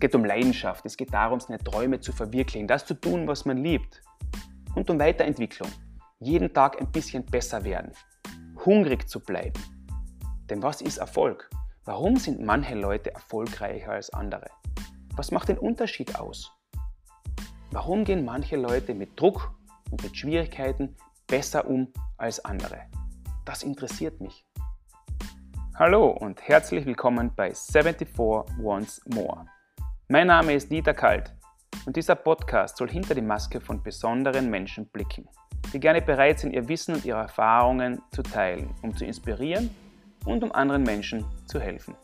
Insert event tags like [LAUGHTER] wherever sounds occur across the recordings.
Es geht um Leidenschaft, es geht darum, seine Träume zu verwirklichen, das zu tun, was man liebt. Und um Weiterentwicklung. Jeden Tag ein bisschen besser werden. Hungrig zu bleiben. Denn was ist Erfolg? Warum sind manche Leute erfolgreicher als andere? Was macht den Unterschied aus? Warum gehen manche Leute mit Druck und mit Schwierigkeiten besser um als andere? Das interessiert mich. Hallo und herzlich willkommen bei 74 Once More. Mein Name ist Dieter Kalt und dieser Podcast soll hinter die Maske von besonderen Menschen blicken, die gerne bereit sind, ihr Wissen und ihre Erfahrungen zu teilen, um zu inspirieren und um anderen Menschen zu helfen.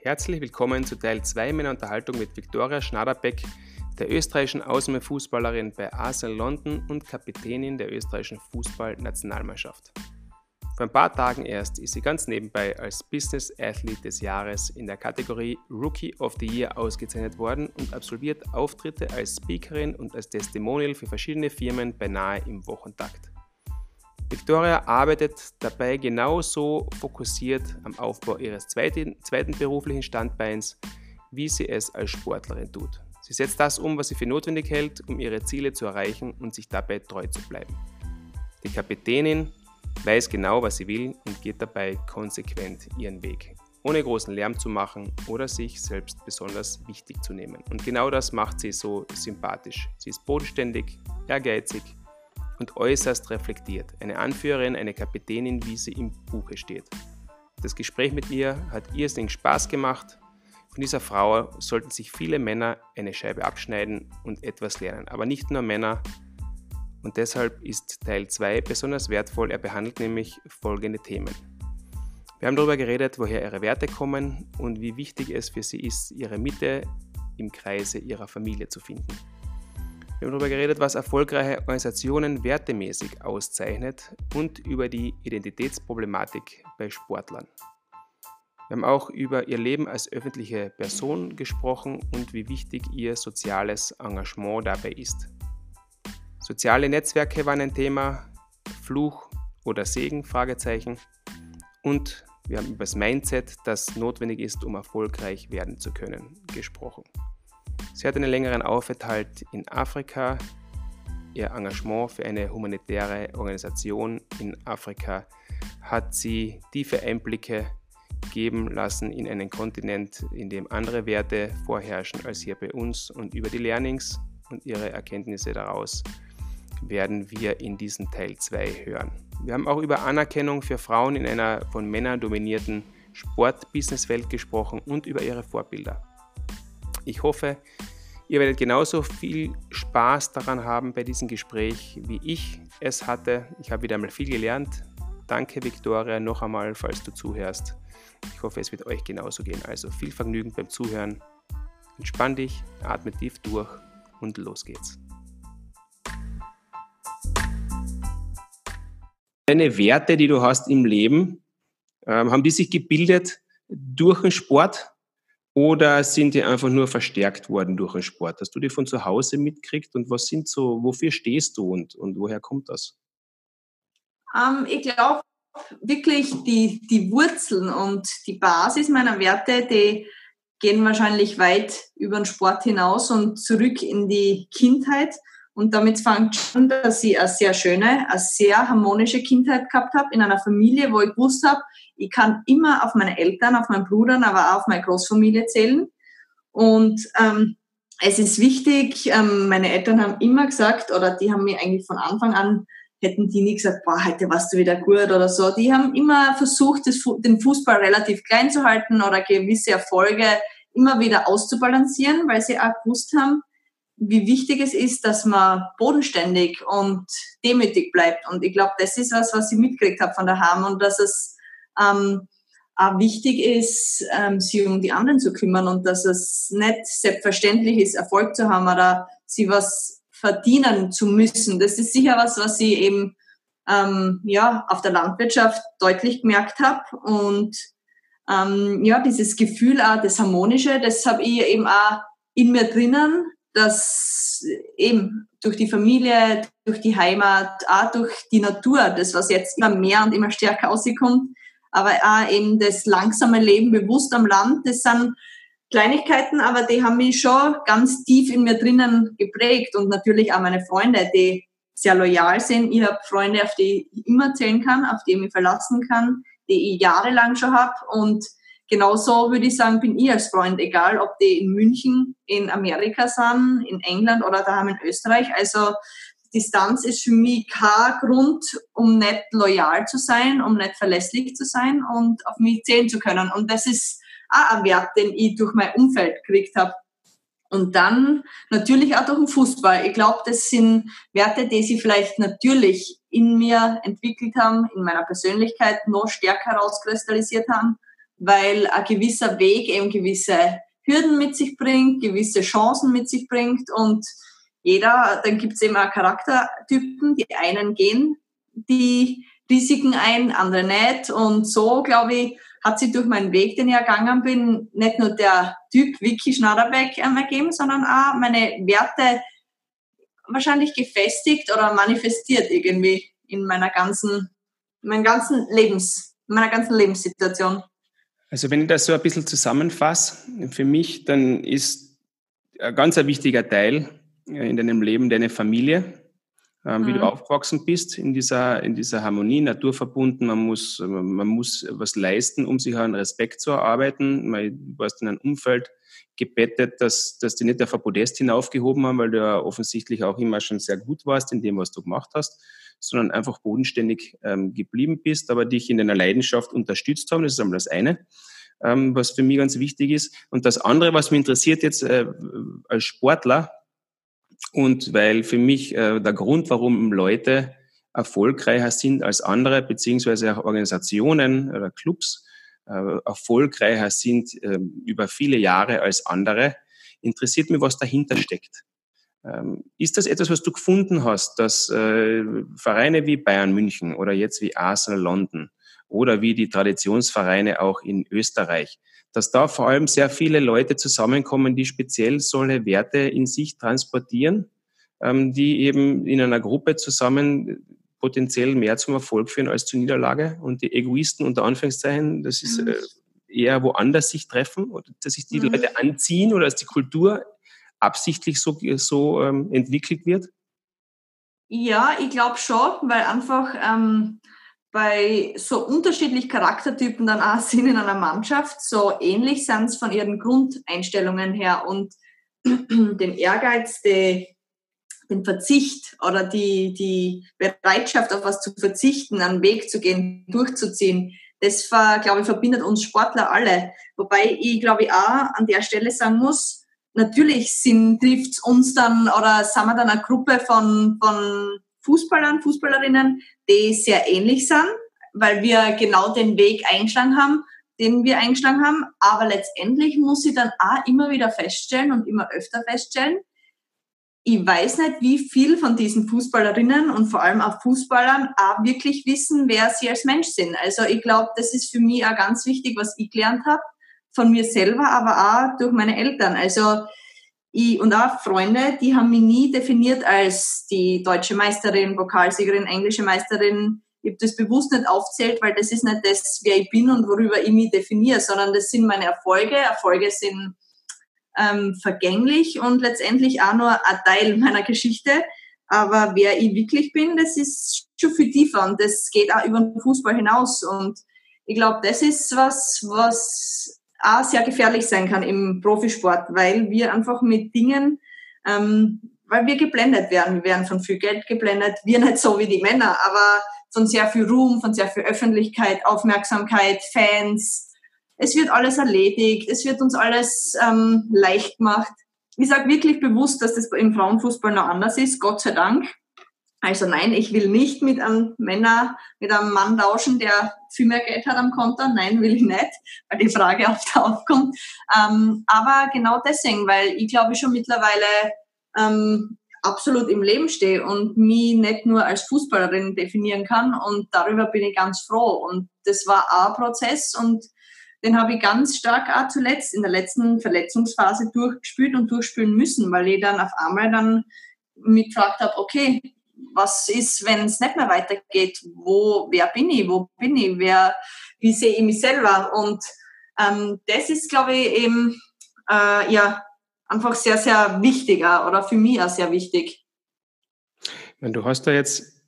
Herzlich willkommen zu Teil 2 meiner Unterhaltung mit Viktoria Schnaderbeck, der österreichischen Außenfußballerin bei Arsenal London und Kapitänin der österreichischen Fußballnationalmannschaft. Vor ein paar Tagen erst ist sie ganz nebenbei als Business Athlete des Jahres in der Kategorie Rookie of the Year ausgezeichnet worden und absolviert Auftritte als Speakerin und als Testimonial für verschiedene Firmen beinahe im Wochentakt. Victoria arbeitet dabei genauso fokussiert am Aufbau ihres zweiten, zweiten beruflichen Standbeins, wie sie es als Sportlerin tut. Sie setzt das um, was sie für notwendig hält, um ihre Ziele zu erreichen und sich dabei treu zu bleiben. Die Kapitänin weiß genau, was sie will und geht dabei konsequent ihren Weg, ohne großen Lärm zu machen oder sich selbst besonders wichtig zu nehmen. Und genau das macht sie so sympathisch. Sie ist bodenständig, ehrgeizig und äußerst reflektiert. Eine Anführerin, eine Kapitänin, wie sie im Buche steht. Das Gespräch mit ihr hat irrsinnig Spaß gemacht von dieser Frau sollten sich viele Männer eine Scheibe abschneiden und etwas lernen. Aber nicht nur Männer. Und deshalb ist Teil 2 besonders wertvoll. Er behandelt nämlich folgende Themen. Wir haben darüber geredet, woher ihre Werte kommen und wie wichtig es für sie ist, ihre Mitte im Kreise ihrer Familie zu finden. Wir haben darüber geredet, was erfolgreiche Organisationen wertemäßig auszeichnet und über die Identitätsproblematik bei Sportlern. Wir haben auch über ihr Leben als öffentliche Person gesprochen und wie wichtig ihr soziales Engagement dabei ist. Soziale Netzwerke waren ein Thema, Fluch oder Segen, Fragezeichen. Und wir haben über das Mindset, das notwendig ist, um erfolgreich werden zu können, gesprochen. Sie hat einen längeren Aufenthalt in Afrika. Ihr Engagement für eine humanitäre Organisation in Afrika hat sie tiefe Einblicke geben lassen in einen Kontinent, in dem andere Werte vorherrschen als hier bei uns. Und über die Learnings und ihre Erkenntnisse daraus werden wir in diesem Teil 2 hören. Wir haben auch über Anerkennung für Frauen in einer von Männern dominierten Sport-Business-Welt gesprochen und über ihre Vorbilder. Ich hoffe, ihr werdet genauso viel Spaß daran haben bei diesem Gespräch, wie ich es hatte. Ich habe wieder einmal viel gelernt. Danke, Victoria, noch einmal, falls du zuhörst. Ich hoffe, es wird euch genauso gehen. Also viel Vergnügen beim Zuhören. Entspann dich, atme tief durch und los geht's. Deine Werte, die du hast im Leben, ähm, haben die sich gebildet durch den Sport oder sind die einfach nur verstärkt worden durch den Sport? Hast du die von zu Hause mitgekriegt und was sind so, wofür stehst du und, und woher kommt das? Ähm, ich glaube, wirklich die, die Wurzeln und die Basis meiner Werte, die gehen wahrscheinlich weit über den Sport hinaus und zurück in die Kindheit. Und damit fängt schon, dass ich eine sehr schöne, eine sehr harmonische Kindheit gehabt habe in einer Familie, wo ich gewusst habe, ich kann immer auf meine Eltern, auf meinen Bruder, aber auch auf meine Großfamilie zählen. Und ähm, es ist wichtig, ähm, meine Eltern haben immer gesagt, oder die haben mir eigentlich von Anfang an hätten die nie gesagt, boah, heute warst du wieder gut oder so. Die haben immer versucht, den Fußball relativ klein zu halten oder gewisse Erfolge immer wieder auszubalancieren, weil sie auch gewusst haben, wie wichtig es ist, dass man bodenständig und demütig bleibt. Und ich glaube, das ist was, was ich mitgekriegt habe von daheim und dass es ähm, auch wichtig ist, ähm, sich um die anderen zu kümmern und dass es nicht selbstverständlich ist, Erfolg zu haben oder sie was verdienen zu müssen. Das ist sicher was, was ich eben ähm, ja, auf der Landwirtschaft deutlich gemerkt habe. Und ähm, ja, dieses Gefühl auch, das Harmonische, das habe ich eben auch in mir drinnen, dass eben durch die Familie, durch die Heimat, auch durch die Natur, das was jetzt immer mehr und immer stärker rauskommt, aber auch eben das langsame Leben bewusst am Land, das sind Kleinigkeiten, aber die haben mich schon ganz tief in mir drinnen geprägt und natürlich auch meine Freunde, die sehr loyal sind. Ich habe Freunde, auf die ich immer zählen kann, auf die ich mich verlassen kann, die ich jahrelang schon habe und genauso würde ich sagen, bin ich als Freund, egal ob die in München, in Amerika sind, in England oder daheim in Österreich. Also Distanz ist für mich kein Grund, um nicht loyal zu sein, um nicht verlässlich zu sein und auf mich zählen zu können. Und das ist auch ein Wert, den ich durch mein Umfeld gekriegt habe. Und dann natürlich auch durch den Fußball. Ich glaube, das sind Werte, die sich vielleicht natürlich in mir entwickelt haben, in meiner Persönlichkeit noch stärker herauskristallisiert haben weil ein gewisser Weg eben gewisse Hürden mit sich bringt, gewisse Chancen mit sich bringt und jeder, dann gibt es eben auch Charaktertypen, die einen gehen die Risiken ein, andere nicht und so, glaube ich, hat sich durch meinen Weg, den ich ergangen bin, nicht nur der Typ Vicky Schnaderbeck ergeben, sondern auch meine Werte wahrscheinlich gefestigt oder manifestiert irgendwie in meiner ganzen, in meinem ganzen Lebens, in meiner ganzen Lebenssituation. Also wenn ich das so ein bisschen zusammenfasse, für mich, dann ist ein ganz wichtiger Teil äh, in deinem Leben deine Familie, ähm, wie mhm. du aufgewachsen bist in dieser, in dieser Harmonie, naturverbunden. Man muss, man muss was leisten, um sich einen Respekt zu erarbeiten. Du warst in einem Umfeld gebettet, dass, dass die nicht auf ein Podest hinaufgehoben haben, weil du ja offensichtlich auch immer schon sehr gut warst in dem, was du gemacht hast sondern einfach bodenständig ähm, geblieben bist, aber dich in deiner Leidenschaft unterstützt haben. Das ist einmal das eine, ähm, was für mich ganz wichtig ist. Und das andere, was mich interessiert jetzt äh, als Sportler und weil für mich äh, der Grund, warum Leute erfolgreicher sind als andere, beziehungsweise auch Organisationen oder Clubs äh, erfolgreicher sind äh, über viele Jahre als andere, interessiert mich, was dahinter steckt. Ähm, ist das etwas, was du gefunden hast, dass äh, Vereine wie Bayern München oder jetzt wie Arsenal London oder wie die Traditionsvereine auch in Österreich, dass da vor allem sehr viele Leute zusammenkommen, die speziell solche Werte in sich transportieren, ähm, die eben in einer Gruppe zusammen potenziell mehr zum Erfolg führen als zur Niederlage und die Egoisten unter Anführungszeichen, das ist mhm. äh, eher woanders sich treffen oder dass sich die mhm. Leute anziehen oder dass die Kultur absichtlich so, so ähm, entwickelt wird? Ja, ich glaube schon, weil einfach ähm, bei so unterschiedlich Charaktertypen dann auch [LAUGHS] sind in einer Mannschaft, so ähnlich sind es von ihren Grundeinstellungen her und [CLEARS THROAT] den Ehrgeiz, die, den Verzicht oder die, die Bereitschaft, auf was zu verzichten, einen Weg zu gehen, durchzuziehen, das, glaube ich, verbindet uns Sportler alle. Wobei ich, glaube ich, auch an der Stelle sagen muss, natürlich trifft uns dann oder sind wir dann eine Gruppe von, von Fußballern, Fußballerinnen, die sehr ähnlich sind, weil wir genau den Weg eingeschlagen haben, den wir eingeschlagen haben. Aber letztendlich muss ich dann auch immer wieder feststellen und immer öfter feststellen, ich weiß nicht, wie viel von diesen Fußballerinnen und vor allem auch Fußballern auch wirklich wissen, wer sie als Mensch sind. Also ich glaube, das ist für mich auch ganz wichtig, was ich gelernt habe von mir selber, aber auch durch meine Eltern. Also ich und auch Freunde, die haben mich nie definiert als die deutsche Meisterin, Pokalsiegerin, englische Meisterin. Ich habe das bewusst nicht aufzählt, weil das ist nicht das, wer ich bin und worüber ich mich definiere, sondern das sind meine Erfolge. Erfolge sind ähm, vergänglich und letztendlich auch nur ein Teil [LAUGHS] meiner Geschichte. Aber wer ich wirklich bin, das ist schon viel tiefer und das geht auch über den Fußball hinaus. Und ich glaube, das ist was, was auch sehr gefährlich sein kann im Profisport, weil wir einfach mit Dingen, ähm, weil wir geblendet werden. Wir werden von viel Geld geblendet. Wir [LAUGHS] nicht so wie die Männer, aber von sehr viel Ruhm, von sehr viel Öffentlichkeit, Aufmerksamkeit, Fans. Es wird alles erledigt. Es wird uns alles ähm, leicht gemacht. Ich sage wirklich bewusst, dass das im Frauenfußball noch anders ist, Gott sei Dank. Also nein, ich will nicht mit einem Männer, mit einem Mann tauschen, der viel mehr Geld hat am Konto. Nein, will ich nicht, weil die Frage [LAUGHS] oft aufkommt. Ähm, aber genau deswegen, weil ich glaube ich schon mittlerweile ähm, absolut im Leben stehe und mich nicht nur als Fußballerin definieren kann. Und darüber bin ich ganz froh. Und das war ein Prozess und den habe ich ganz stark auch zuletzt in der letzten Verletzungsphase durchgespielt und durchspielen müssen, weil ich dann auf einmal dann mich gefragt habe, okay, was ist, wenn es nicht mehr weitergeht? Wo, wer bin ich? Wo bin ich? Wer, wie sehe ich mich selber? Und ähm, das ist, glaube ich, eben äh, ja einfach sehr, sehr wichtig oder für mich auch sehr wichtig. Du hast da jetzt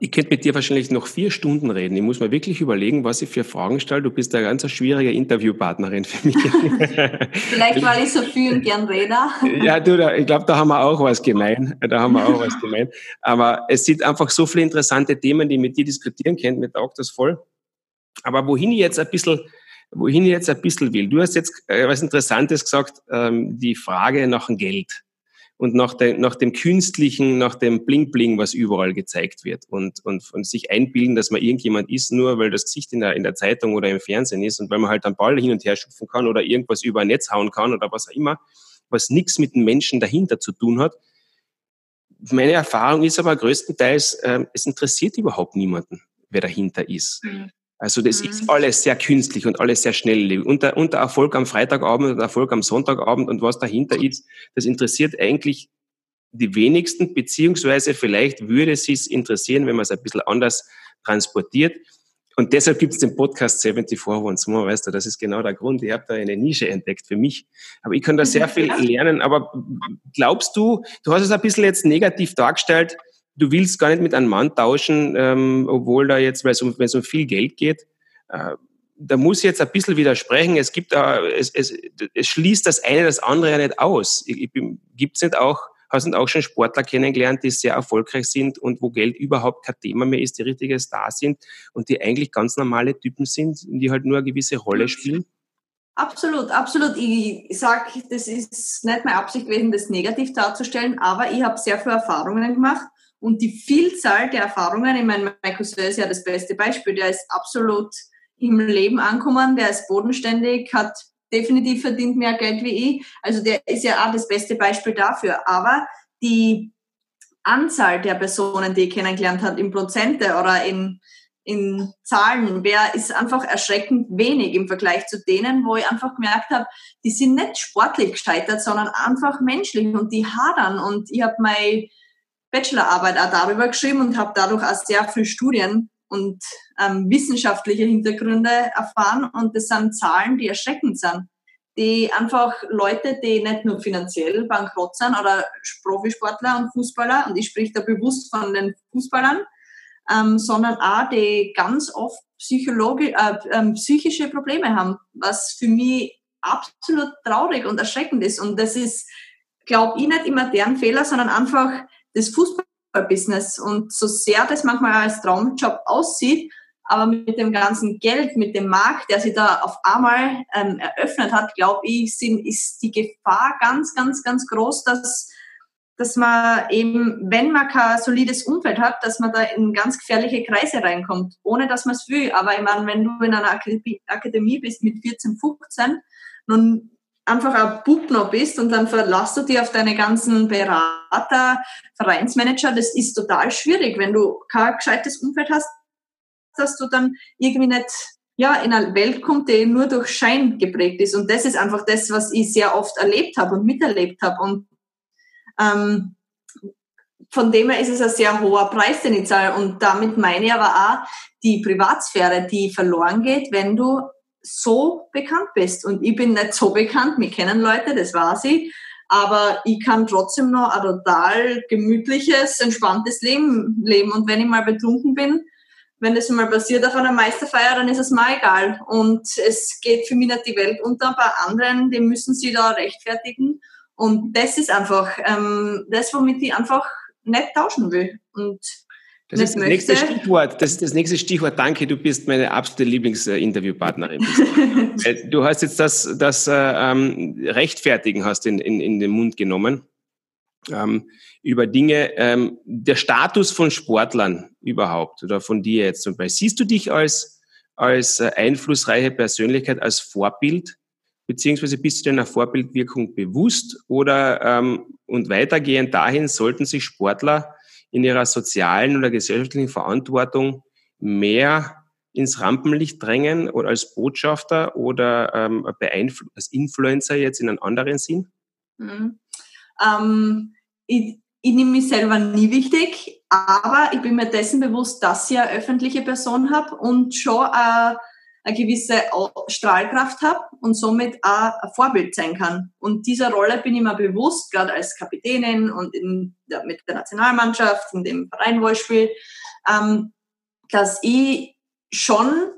ich könnte mit dir wahrscheinlich noch vier Stunden reden. Ich muss mir wirklich überlegen, was ich für Fragen stelle. Du bist eine ganz schwierige Interviewpartnerin für mich. [LAUGHS] Vielleicht, weil ich so viel und gern rede. ja, du, da, ich glaube, da haben wir auch was gemein. Da haben wir auch was gemein. Aber es sind einfach so viele interessante Themen, die ich mit dir diskutieren können. Mir taugt das voll. Aber wohin ich jetzt ein bisschen, wohin ich jetzt ein bisschen will. Du hast jetzt äh, was Interessantes gesagt, ähm, die Frage nach dem Geld und nach, de, nach dem Künstlichen, nach dem Bling-Bling, was überall gezeigt wird und, und, und sich einbilden, dass man irgendjemand ist, nur weil das Gesicht in der, in der Zeitung oder im Fernsehen ist und weil man halt einen Ball hin und her schupfen kann oder irgendwas über ein Netz hauen kann oder was auch immer, was nichts mit dem Menschen dahinter zu tun hat. Meine Erfahrung ist aber größtenteils, äh, es interessiert überhaupt niemanden, wer dahinter ist. Mhm. Also das mhm. ist alles sehr künstlich und alles sehr schnell. Und der, und der Erfolg am Freitagabend und der Erfolg am Sonntagabend und was dahinter ist, das interessiert eigentlich die wenigsten, beziehungsweise vielleicht würde es sich interessieren, wenn man es ein bisschen anders transportiert. Und deshalb gibt es den Podcast 74 Once More, weißt du, das ist genau der Grund. Ich habe da eine Nische entdeckt für mich. Aber ich kann da sehr viel lernen. Aber glaubst du, du hast es ein bisschen jetzt negativ dargestellt, du willst gar nicht mit einem Mann tauschen, ähm, obwohl da jetzt, weil es um, um viel Geld geht. Äh, da muss ich jetzt ein bisschen widersprechen. Es gibt, äh, es, es, es schließt das eine das andere ja nicht aus. Gibt es nicht auch, hast du auch schon Sportler kennengelernt, die sehr erfolgreich sind und wo Geld überhaupt kein Thema mehr ist, die richtige Stars sind und die eigentlich ganz normale Typen sind, die halt nur eine gewisse Rolle spielen? Absolut, absolut. Ich sage, das ist nicht meine Absicht gewesen, das negativ darzustellen, aber ich habe sehr viele Erfahrungen gemacht und die Vielzahl der Erfahrungen, ich meine, mein Cousin ist ja das beste Beispiel, der ist absolut im Leben angekommen, der ist bodenständig, hat definitiv verdient mehr Geld wie ich. Also der ist ja auch das beste Beispiel dafür. Aber die Anzahl der Personen, die ich kennengelernt habe, in Prozente oder in, in Zahlen, wer ist einfach erschreckend wenig im Vergleich zu denen, wo ich einfach gemerkt habe, die sind nicht sportlich gescheitert, sondern einfach menschlich und die hadern. Und ich habe mein Bachelorarbeit auch darüber geschrieben und habe dadurch auch sehr viele Studien und ähm, wissenschaftliche Hintergründe erfahren. Und das sind Zahlen, die erschreckend sind. Die einfach Leute, die nicht nur finanziell bankrott sind oder Profisportler und Fußballer, und ich spreche da bewusst von den Fußballern, ähm, sondern auch die ganz oft psychologisch, äh, äh, psychische Probleme haben, was für mich absolut traurig und erschreckend ist. Und das ist, glaube ich, nicht immer deren Fehler, sondern einfach das Fußballbusiness. Und so sehr das manchmal als Traumjob aussieht, aber mit dem ganzen Geld, mit dem Markt, der sich da auf einmal ähm, eröffnet hat, glaube ich, sind, ist die Gefahr ganz, ganz, ganz groß, dass, dass man eben, wenn man kein solides Umfeld hat, dass man da in ganz gefährliche Kreise reinkommt, ohne dass man es will. Aber ich meine, wenn du in einer Akademie bist mit 14, 15, nun einfach ein Bub noch bist und dann verlässt du dich auf deine ganzen Berater, Vereinsmanager. Das ist total schwierig, wenn du kein gescheites Umfeld hast, dass du dann irgendwie nicht ja, in eine Welt kommt, die nur durch Schein geprägt ist. Und das ist einfach das, was ich sehr oft erlebt habe und miterlebt habe. Und ähm, von dem her ist es ein sehr hoher Preis, den ich zahle. Und damit meine ich aber auch die Privatsphäre, die verloren geht, wenn du so bekannt bist. Und ich bin nicht so bekannt, mir kennen Leute, das war sie. Aber ich kann trotzdem noch ein total gemütliches, entspanntes Leben leben. Und wenn ich mal betrunken bin, wenn das mal passiert auf einer Meisterfeier, dann ist es mal egal. Und es geht für mich nicht die Welt unter. Bei anderen, die müssen sie da rechtfertigen. Und das ist einfach ähm, das, womit ich einfach nicht tauschen will. Und das ist das nächste Stichwort. Das ist das nächste Stichwort. Danke, du bist meine absolute Lieblingsinterviewpartnerin. [LAUGHS] du hast jetzt das, das äh, ähm, Rechtfertigen hast in, in, in den Mund genommen. Ähm, über Dinge, ähm, der Status von Sportlern überhaupt oder von dir jetzt zum Beispiel. Siehst du dich als, als äh, einflussreiche Persönlichkeit, als Vorbild? Beziehungsweise bist du deiner Vorbildwirkung bewusst oder ähm, und weitergehend dahin sollten sich Sportler in ihrer sozialen oder gesellschaftlichen Verantwortung mehr ins Rampenlicht drängen oder als Botschafter oder ähm, als Influencer jetzt in einem anderen Sinn? Mhm. Ähm, ich, ich nehme mich selber nie wichtig, aber ich bin mir dessen bewusst, dass ich eine öffentliche Person habe und schon eine, eine gewisse Strahlkraft habe und somit auch ein Vorbild sein kann. Und dieser Rolle bin ich mir bewusst, gerade als Kapitänin und in, ja, mit der Nationalmannschaft, in dem Verein, wo ich spiele, ähm, dass ich schon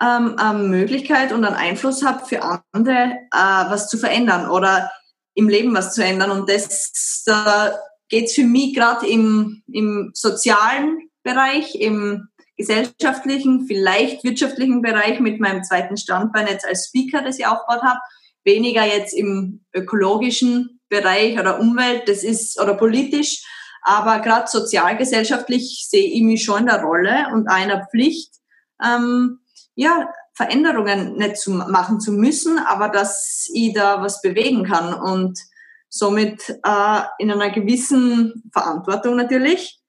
ähm, eine Möglichkeit und einen Einfluss habe für andere, äh, was zu verändern oder im Leben was zu ändern. Und das da geht es für mich gerade im, im sozialen Bereich, im gesellschaftlichen, vielleicht wirtschaftlichen Bereich mit meinem zweiten Standbein jetzt als Speaker, das ich aufgebaut habe, weniger jetzt im ökologischen Bereich oder Umwelt, das ist oder politisch, aber gerade sozialgesellschaftlich sehe ich mich schon in der Rolle und einer Pflicht, ähm, ja, Veränderungen nicht zu machen zu müssen, aber dass ich da was bewegen kann und somit äh, in einer gewissen Verantwortung natürlich,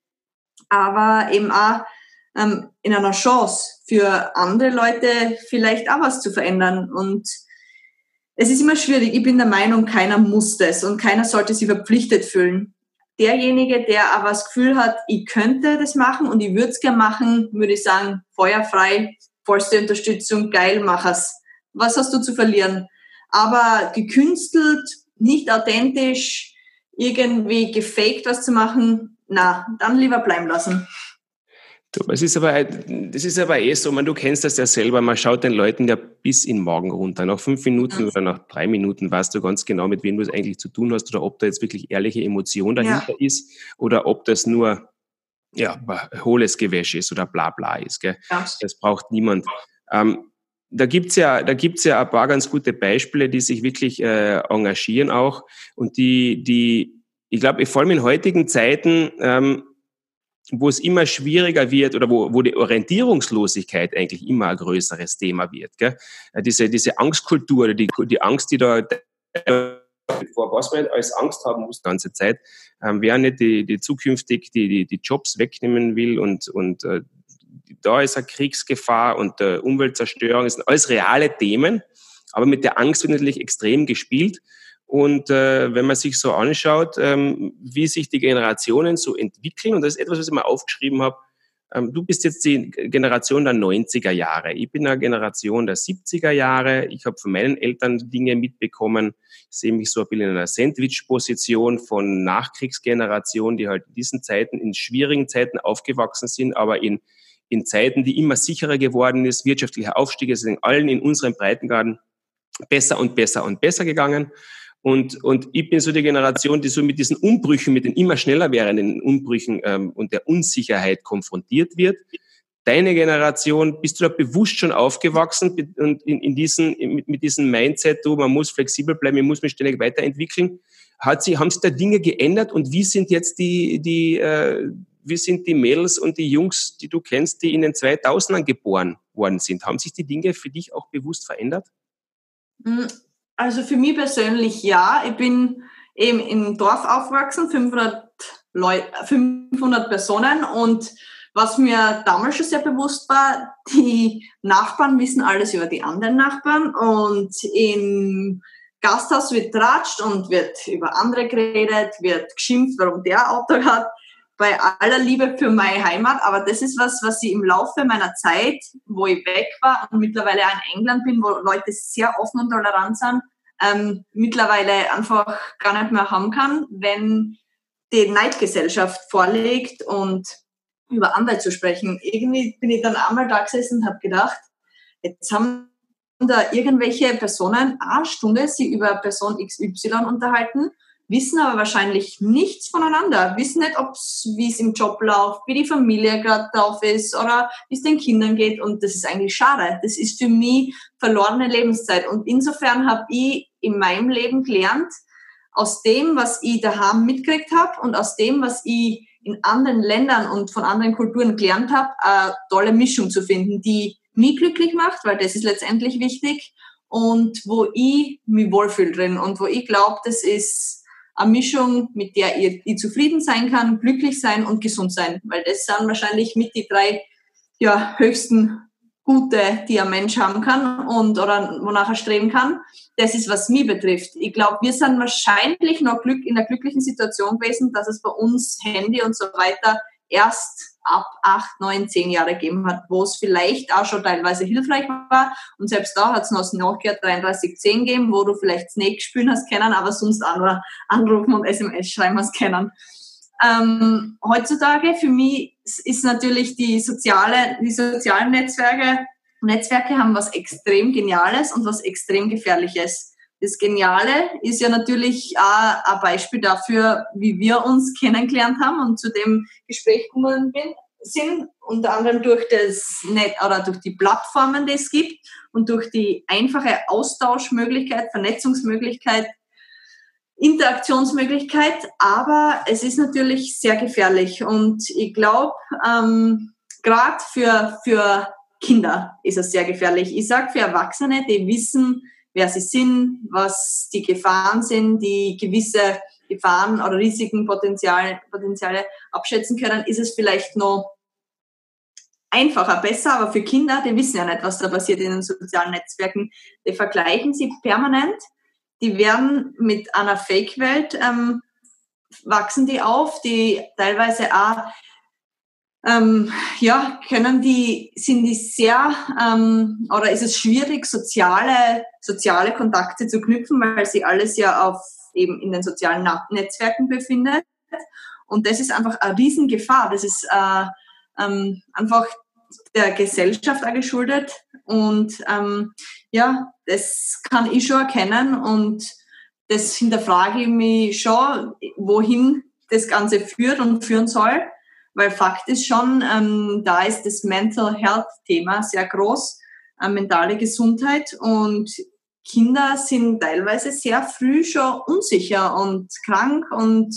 aber eben auch ähm, in einer Chance für andere Leute vielleicht auch was zu verändern. Und es ist immer schwierig. Ich bin der Meinung, keiner muss das und keiner sollte sich verpflichtet fühlen. Derjenige, der aber das Gefühl hat, ich könnte das machen und ich würde es gerne machen, würde ich sagen, feuerfrei, vollste Unterstützung, geil, mach es. Was hast du zu verlieren? Aber gekünstelt, nicht authentisch, irgendwie gefaked was zu machen, na, dann lieber bleiben lassen. Es ist aber, das ist aber eh so, man, du kennst das ja selber, man schaut den Leuten ja bis in den Morgen runter. Nach fünf Minuten ja. oder nach drei Minuten weißt du ganz genau, mit wem du es eigentlich zu tun hast oder ob da jetzt wirklich ehrliche Emotion dahinter ja. ist oder ob das nur ja, hohles Gewäsch ist oder bla bla ist. Gell? Ja. Das braucht niemand. Ähm, da gibt's ja, da gibt's ja ein paar ganz gute Beispiele, die sich wirklich äh, engagieren auch und die, die, ich glaube, vor allem in heutigen Zeiten, ähm, wo es immer schwieriger wird oder wo, wo die Orientierungslosigkeit eigentlich immer ein größeres Thema wird. Gell? Äh, diese, diese Angstkultur, die, die Angst, die da vor was man als Angst haben muss die ganze Zeit, ähm, wer nicht die, die zukünftig die, die, die Jobs wegnehmen will und, und äh, da ist eine Kriegsgefahr und äh, Umweltzerstörung, das sind alles reale Themen, aber mit der Angst wird natürlich extrem gespielt. Und äh, wenn man sich so anschaut, ähm, wie sich die Generationen so entwickeln, und das ist etwas, was ich mal aufgeschrieben habe, ähm, du bist jetzt die Generation der 90er Jahre. Ich bin eine Generation der 70er Jahre. Ich habe von meinen Eltern Dinge mitbekommen. Ich sehe mich so ein bisschen in einer Sandwich-Position von Nachkriegsgeneration, die halt in diesen Zeiten, in schwierigen Zeiten aufgewachsen sind, aber in, in Zeiten, die immer sicherer geworden ist. Wirtschaftlicher Aufstieg ist in allen in unseren Breitengraden besser und besser und besser gegangen. Und, und ich bin so die Generation, die so mit diesen Umbrüchen, mit den immer schneller werdenden Umbrüchen ähm, und der Unsicherheit konfrontiert wird. Deine Generation, bist du da bewusst schon aufgewachsen und in, in diesen, mit, mit diesem Mindset, du, man muss flexibel bleiben, man muss mich ständig weiterentwickeln. Hat sie, haben sich da Dinge geändert und wie sind jetzt die, die, äh, wie sind die Mädels und die Jungs, die du kennst, die in den 2000ern geboren worden sind? Haben sich die Dinge für dich auch bewusst verändert? Also für mich persönlich ja. Ich bin eben im Dorf aufgewachsen, 500, Leute, 500 Personen. Und was mir damals schon sehr bewusst war, die Nachbarn wissen alles über die anderen Nachbarn. Und im Gasthaus wird tratscht und wird über andere geredet, wird geschimpft, warum der Auto hat bei aller Liebe für meine Heimat, aber das ist was, was ich im Laufe meiner Zeit, wo ich weg war und mittlerweile auch in England bin, wo Leute sehr offen und tolerant sind, ähm, mittlerweile einfach gar nicht mehr haben kann, wenn die Neidgesellschaft vorlegt und über andere zu sprechen. Irgendwie bin ich dann einmal da gesessen und habe gedacht, jetzt haben da irgendwelche Personen eine Stunde sie über Person XY unterhalten wissen aber wahrscheinlich nichts voneinander, wissen nicht, ob's, wie es im Job läuft, wie die Familie gerade drauf ist oder wie es den Kindern geht und das ist eigentlich schade. Das ist für mich verlorene Lebenszeit und insofern habe ich in meinem Leben gelernt, aus dem, was ich daheim mitgekriegt habe und aus dem, was ich in anderen Ländern und von anderen Kulturen gelernt habe, eine tolle Mischung zu finden, die mich glücklich macht, weil das ist letztendlich wichtig und wo ich mich wohlfühle drin und wo ich glaube, das ist eine Mischung, mit der ihr, ihr zufrieden sein kann, glücklich sein und gesund sein, weil das sind wahrscheinlich mit die drei ja, höchsten Gute, die ein Mensch haben kann und oder wonach er streben kann. Das ist, was mich betrifft. Ich glaube, wir sind wahrscheinlich noch Glück, in der glücklichen Situation gewesen, dass es bei uns Handy und so weiter erst ab acht, neun, zehn Jahre gegeben hat, wo es vielleicht auch schon teilweise hilfreich war. Und selbst da hat es noch das Nokia 3310 gegeben, wo du vielleicht Snake spielen hast kennen, aber sonst auch nur anrufen und SMS schreiben hast kennen. Ähm, heutzutage für mich ist natürlich die soziale, die sozialen Netzwerke, Netzwerke haben was extrem Geniales und was extrem Gefährliches. Das Geniale ist ja natürlich auch ein Beispiel dafür, wie wir uns kennengelernt haben und zu dem Gespräch gekommen sind, unter anderem durch das Net oder durch die Plattformen, die es gibt und durch die einfache Austauschmöglichkeit, Vernetzungsmöglichkeit Interaktionsmöglichkeit, aber es ist natürlich sehr gefährlich und ich glaube, ähm, gerade für, für Kinder ist es sehr gefährlich. Ich sage für Erwachsene, die wissen, wer sie sind, was die Gefahren sind, die gewisse Gefahren oder Risiken, Potenzial, Potenziale abschätzen können, ist es vielleicht noch einfacher, besser, aber für Kinder, die wissen ja nicht, was da passiert in den sozialen Netzwerken, die vergleichen sie permanent. Die werden mit einer Fake-Welt, ähm, wachsen die auf, die teilweise auch, ähm, ja, können die, sind die sehr, ähm, oder ist es schwierig, soziale, soziale Kontakte zu knüpfen, weil sie alles ja auf eben in den sozialen Netzwerken befindet. Und das ist einfach eine Riesengefahr. Das ist äh, ähm, einfach der Gesellschaft auch geschuldet. Und ähm, ja, das kann ich schon erkennen und das hinterfrage ich mich schon, wohin das Ganze führt und führen soll. Weil Fakt ist schon, ähm, da ist das Mental Health Thema sehr groß, äh, mentale Gesundheit und Kinder sind teilweise sehr früh schon unsicher und krank und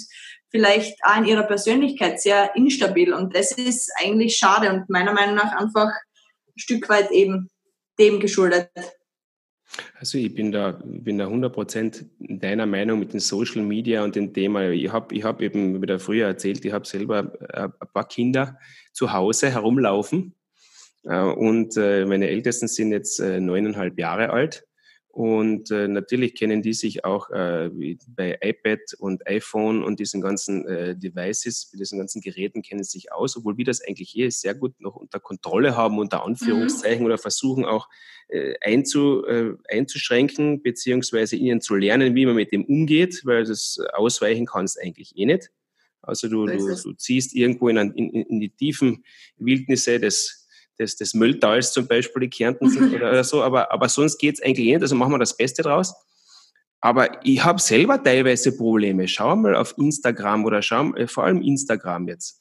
vielleicht auch in ihrer Persönlichkeit sehr instabil. Und das ist eigentlich schade und meiner Meinung nach einfach ein Stück weit eben dem geschuldet. Also ich bin da, bin da 100% deiner Meinung mit den Social Media und dem Thema. Ich habe ich hab eben wieder früher erzählt, ich habe selber äh, ein paar Kinder zu Hause herumlaufen äh, und äh, meine Ältesten sind jetzt neuneinhalb Jahre alt und äh, natürlich kennen die sich auch äh, bei iPad und iPhone und diesen ganzen äh, Devices, diesen ganzen Geräten kennen sie sich aus, obwohl wir das eigentlich hier sehr gut noch unter Kontrolle haben, unter Anführungszeichen, mhm. oder versuchen auch äh, einzu, äh, einzuschränken, beziehungsweise ihnen zu lernen, wie man mit dem umgeht, weil das ausweichen kannst eigentlich eh nicht. Also du, du, du ziehst irgendwo in, in, in die tiefen Wildnisse des des, des Mülltals zum Beispiel, die Kärnten sind oder, oder so, aber, aber sonst geht's eigentlich nicht, also machen wir das Beste draus. Aber ich habe selber teilweise Probleme. Schau mal auf Instagram oder schau äh, vor allem Instagram jetzt.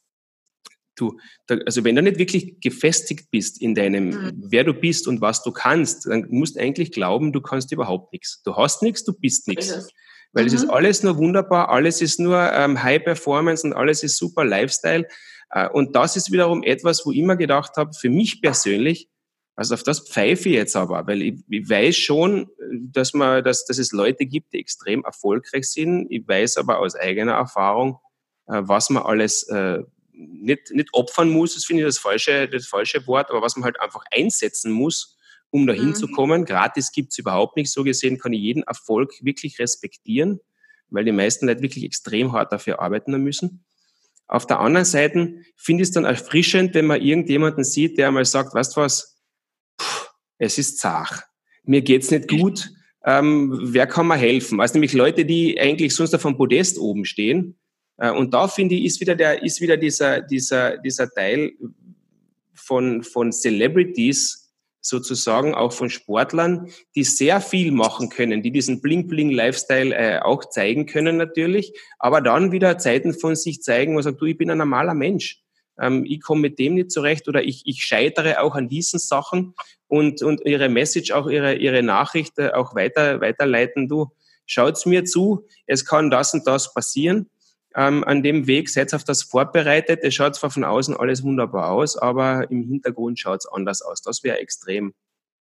Du, da, also wenn du nicht wirklich gefestigt bist in deinem, mhm. wer du bist und was du kannst, dann musst du eigentlich glauben, du kannst überhaupt nichts. Du hast nichts, du bist nichts. Weil mhm. es ist mhm. alles nur wunderbar, alles ist nur ähm, High Performance und alles ist super Lifestyle. Äh, und das ist wiederum etwas, wo ich immer gedacht habe, für mich persönlich, also auf das pfeife ich jetzt aber, weil ich, ich weiß schon, dass, man, dass, dass es Leute gibt, die extrem erfolgreich sind. Ich weiß aber aus eigener Erfahrung, äh, was man alles äh, nicht, nicht opfern muss, das finde ich das falsche, das falsche Wort, aber was man halt einfach einsetzen muss, um da hinzukommen. Mhm. Gratis gibt's überhaupt nicht. So gesehen kann ich jeden Erfolg wirklich respektieren, weil die meisten Leute wirklich extrem hart dafür arbeiten müssen. Auf der anderen Seite finde ich es dann erfrischend, wenn man irgendjemanden sieht, der einmal sagt, weißt du was, Puh, es ist zach, mir geht's nicht gut, ähm, wer kann mir helfen? Also nämlich Leute, die eigentlich sonst auf dem Podest oben stehen. Äh, und da finde ich, ist wieder der, ist wieder dieser, dieser, dieser Teil von, von Celebrities, sozusagen auch von Sportlern, die sehr viel machen können, die diesen Bling-Bling-Lifestyle äh, auch zeigen können natürlich, aber dann wieder Zeiten von sich zeigen, wo man sagt, du, ich bin ein normaler Mensch. Ähm, ich komme mit dem nicht zurecht oder ich, ich scheitere auch an diesen Sachen und, und ihre Message, auch ihre, ihre Nachricht äh, auch weiter, weiterleiten. Du, schaut's mir zu, es kann das und das passieren ähm, an dem Weg, seid auf das vorbereitet. Es schaut zwar von außen alles wunderbar aus, aber im Hintergrund schaut es anders aus. Das wäre extrem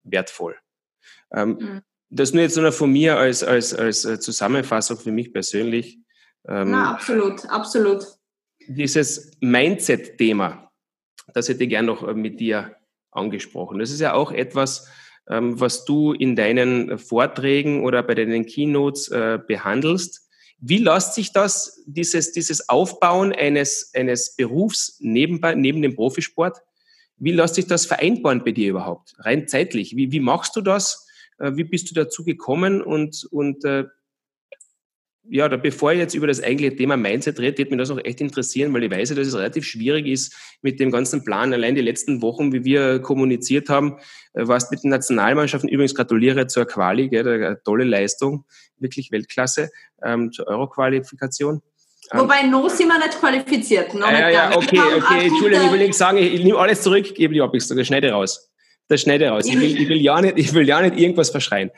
wertvoll. Ähm, mhm. Das nur jetzt nur von mir als, als, als äh, Zusammenfassung für mich persönlich. Ähm, Na, absolut, absolut. Dieses Mindset-Thema, das hätte ich gerne noch äh, mit dir angesprochen. Das ist ja auch etwas, ähm, was du in deinen Vorträgen oder bei deinen Keynotes äh, behandelst. Wie lässt sich das, dieses, dieses Aufbauen eines, eines Berufs nebenbei, neben dem Profisport, wie lässt sich das vereinbaren bei dir überhaupt, rein zeitlich? Wie, wie machst du das? Äh, wie bist du dazu gekommen und, und äh, ja, da bevor ich jetzt über das eigentliche Thema Mindset rede, wird mich das noch echt interessieren, weil ich weiß, dass es relativ schwierig ist mit dem ganzen Plan. Allein die letzten Wochen, wie wir kommuniziert haben, äh, warst mit den Nationalmannschaften, übrigens gratuliere zur Quali, gell, eine tolle Leistung, wirklich Weltklasse, ähm, zur Euro-Qualifikation. Ähm, Wobei, noch sind wir nicht qualifiziert. Noch ja, ja, okay, okay, Entschuldigung, ich will nicht sagen, ich, ich nehme alles zurück, gebe die Abwechslung, das schneide raus. Das schneide raus. Ich will, ich will, ja nicht, ich will ja nicht irgendwas verschreien.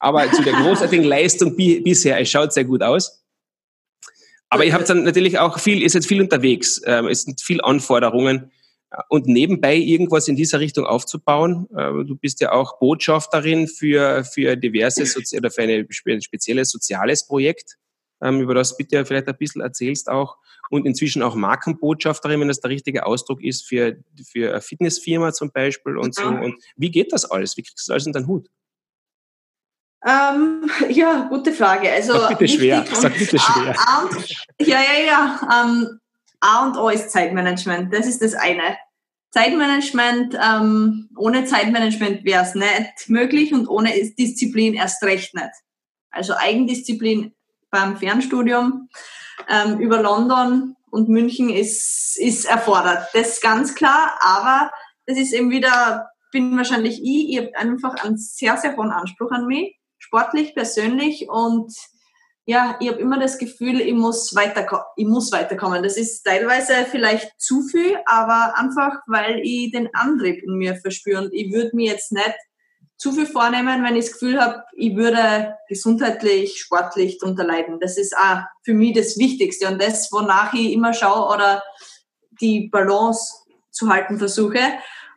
Aber zu der großartigen Leistung bisher, es schaut sehr gut aus. Aber ihr habt dann natürlich auch viel, ihr seid viel unterwegs, ähm, es sind viele Anforderungen und nebenbei irgendwas in dieser Richtung aufzubauen. Äh, du bist ja auch Botschafterin für, für diverse Sozi oder für ein spezielles soziales Projekt, ähm, über das bitte vielleicht ein bisschen erzählst auch. Und inzwischen auch Markenbotschafterin, wenn das der richtige Ausdruck ist, für, für eine Fitnessfirma zum Beispiel und so. Und wie geht das alles? Wie kriegst du das alles in deinen Hut? Ähm, [LAUGHS] ja, gute Frage. Also Sag bitte schwer. Sag bitte schwer. A, A und, ja, ja, ja. Ähm, A und O ist Zeitmanagement. Das ist das eine. Zeitmanagement, ähm, ohne Zeitmanagement wäre es nicht möglich und ohne Disziplin erst recht nicht. Also Eigendisziplin beim Fernstudium ähm, über London und München ist, ist erfordert. Das ist ganz klar, aber das ist eben wieder, bin wahrscheinlich ich, ich habe einfach einen sehr, sehr hohen Anspruch an mich sportlich, persönlich und ja, ich habe immer das Gefühl, ich muss, weiter, ich muss weiterkommen. Das ist teilweise vielleicht zu viel, aber einfach, weil ich den Antrieb in mir verspüre. Und ich würde mir jetzt nicht zu viel vornehmen, wenn ich das Gefühl habe, ich würde gesundheitlich, sportlich darunter leiden. Das ist auch für mich das Wichtigste und das, wonach ich immer schaue oder die Balance zu halten versuche.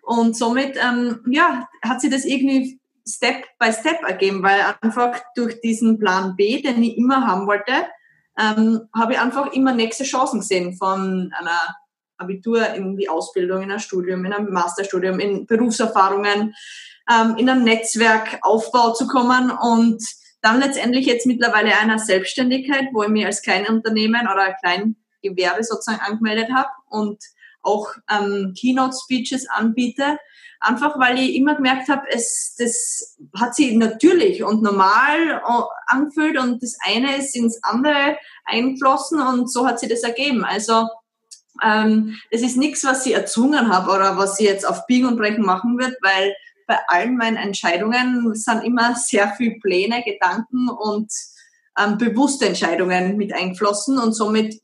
Und somit, ähm, ja, hat sich das irgendwie Step by Step ergeben, weil einfach durch diesen Plan B, den ich immer haben wollte, ähm, habe ich einfach immer nächste Chancen gesehen von einer Abitur in die Ausbildung, in ein Studium, in ein Masterstudium, in Berufserfahrungen, ähm, in einem Netzwerkaufbau zu kommen und dann letztendlich jetzt mittlerweile einer Selbstständigkeit, wo ich mich als Kleinunternehmen oder Kleingewerbe sozusagen angemeldet habe und auch ähm, Keynote-Speeches anbiete, Einfach weil ich immer gemerkt habe, es, das hat sich natürlich und normal äh, angefühlt und das eine ist ins andere eingeflossen und so hat sich das ergeben. Also ähm, es ist nichts, was ich erzwungen habe oder was ich jetzt auf Biegen und Brechen machen wird, weil bei allen meinen Entscheidungen sind immer sehr viel Pläne, Gedanken und ähm, bewusste Entscheidungen mit eingeflossen und somit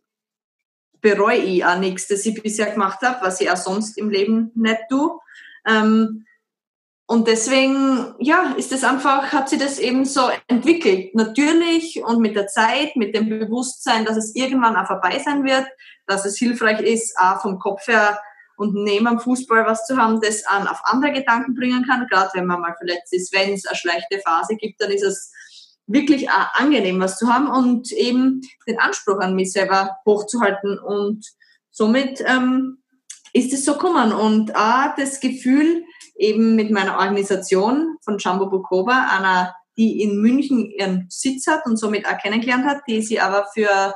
bereue ich auch nichts, das ich bisher gemacht habe, was ich auch sonst im Leben nicht tue. Ähm, und deswegen, ja, ist es einfach, hat sich das eben so entwickelt. Natürlich und mit der Zeit, mit dem Bewusstsein, dass es irgendwann auch vorbei sein wird, dass es hilfreich ist, auch vom Kopf her und neben dem Fußball was zu haben, das an auf andere Gedanken bringen kann. Gerade wenn man mal verletzt ist, wenn es eine schlechte Phase gibt, dann ist es wirklich auch angenehm, was zu haben und eben den Anspruch an mich selber hochzuhalten. Und somit ähm, ist es so gekommen. Und auch das Gefühl, eben mit meiner Organisation von Jumbo Bukova, einer, die in München ihren Sitz hat und somit auch kennengelernt hat, die sie aber für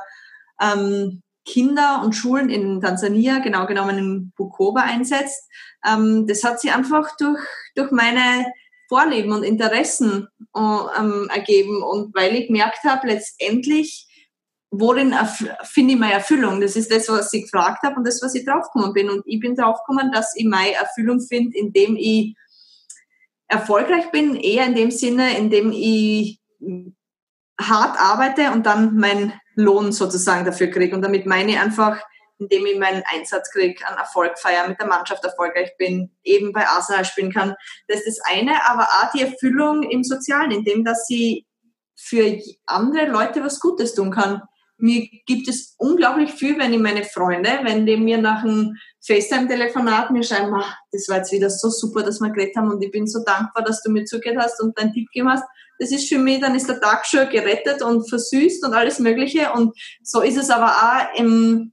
ähm, Kinder und Schulen in Tansania, genau genommen in Bukoba einsetzt. Ähm, das hat sie einfach durch, durch meine Vorlieben und Interessen äh, ähm, ergeben und weil ich gemerkt habe, letztendlich worin finde ich meine Erfüllung? Das ist das, was ich gefragt habe und das, was ich draufgekommen bin. Und ich bin draufgekommen, dass ich meine Erfüllung finde, indem ich erfolgreich bin, eher in dem Sinne, indem ich hart arbeite und dann meinen Lohn sozusagen dafür kriege. Und damit meine ich einfach, indem ich meinen Einsatz kriege, an Erfolg feiern, mit der Mannschaft erfolgreich bin, eben bei Arsenal spielen kann. Das ist das eine, aber auch die Erfüllung im Sozialen, indem dass sie für andere Leute was Gutes tun kann mir gibt es unglaublich viel, wenn ich meine Freunde, wenn die mir nach einem FaceTime-Telefonat mir schreiben, ach, das war jetzt wieder so super, dass wir geredet haben und ich bin so dankbar, dass du mir zugehört hast und deinen Tipp gegeben hast. Das ist für mich, dann ist der Tag schon gerettet und versüßt und alles Mögliche und so ist es aber auch im,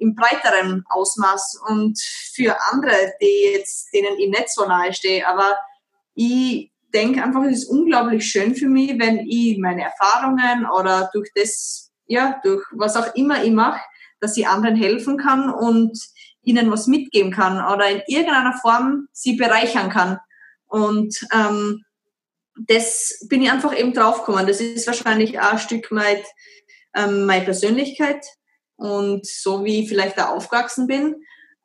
im breiteren Ausmaß und für andere, die jetzt, denen ich nicht so nahe stehe. Aber ich denke einfach, es ist unglaublich schön für mich, wenn ich meine Erfahrungen oder durch das, ja, durch was auch immer ich mache, dass ich anderen helfen kann und ihnen was mitgeben kann oder in irgendeiner Form sie bereichern kann. Und ähm, das bin ich einfach eben draufgekommen. Das ist wahrscheinlich auch ein Stück weit ähm, meine Persönlichkeit und so wie ich vielleicht da aufgewachsen bin.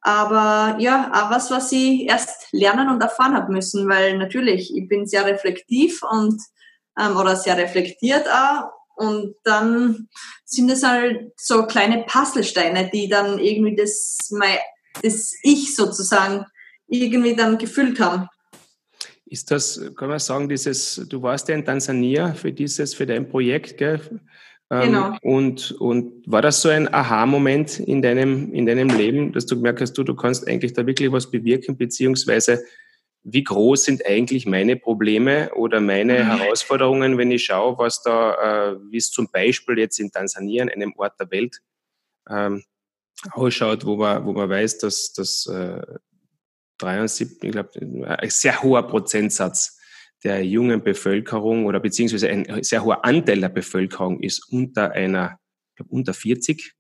Aber ja, auch was, was ich erst lernen und erfahren habe müssen, weil natürlich, ich bin sehr reflektiv und ähm, oder sehr reflektiert auch. Und dann sind es halt so kleine Puzzlesteine, die dann irgendwie das, mein, das Ich sozusagen irgendwie dann gefüllt haben. Ist das, kann man sagen, dieses, du warst ja in Tansania für dieses, für dein Projekt, gell? Ähm, genau. Und, und war das so ein Aha-Moment in deinem, in deinem Leben, dass du gemerkt hast, du, du kannst eigentlich da wirklich was bewirken, beziehungsweise wie groß sind eigentlich meine Probleme oder meine mhm. Herausforderungen, wenn ich schaue, was da, äh, wie es zum Beispiel jetzt in Tansania, in einem Ort der Welt, ähm, ausschaut, wo man, wo man weiß, dass, dass äh, 73, ich glaube, ein sehr hoher Prozentsatz der jungen Bevölkerung oder beziehungsweise ein sehr hoher Anteil der Bevölkerung ist unter einer, ich glaube, unter 40.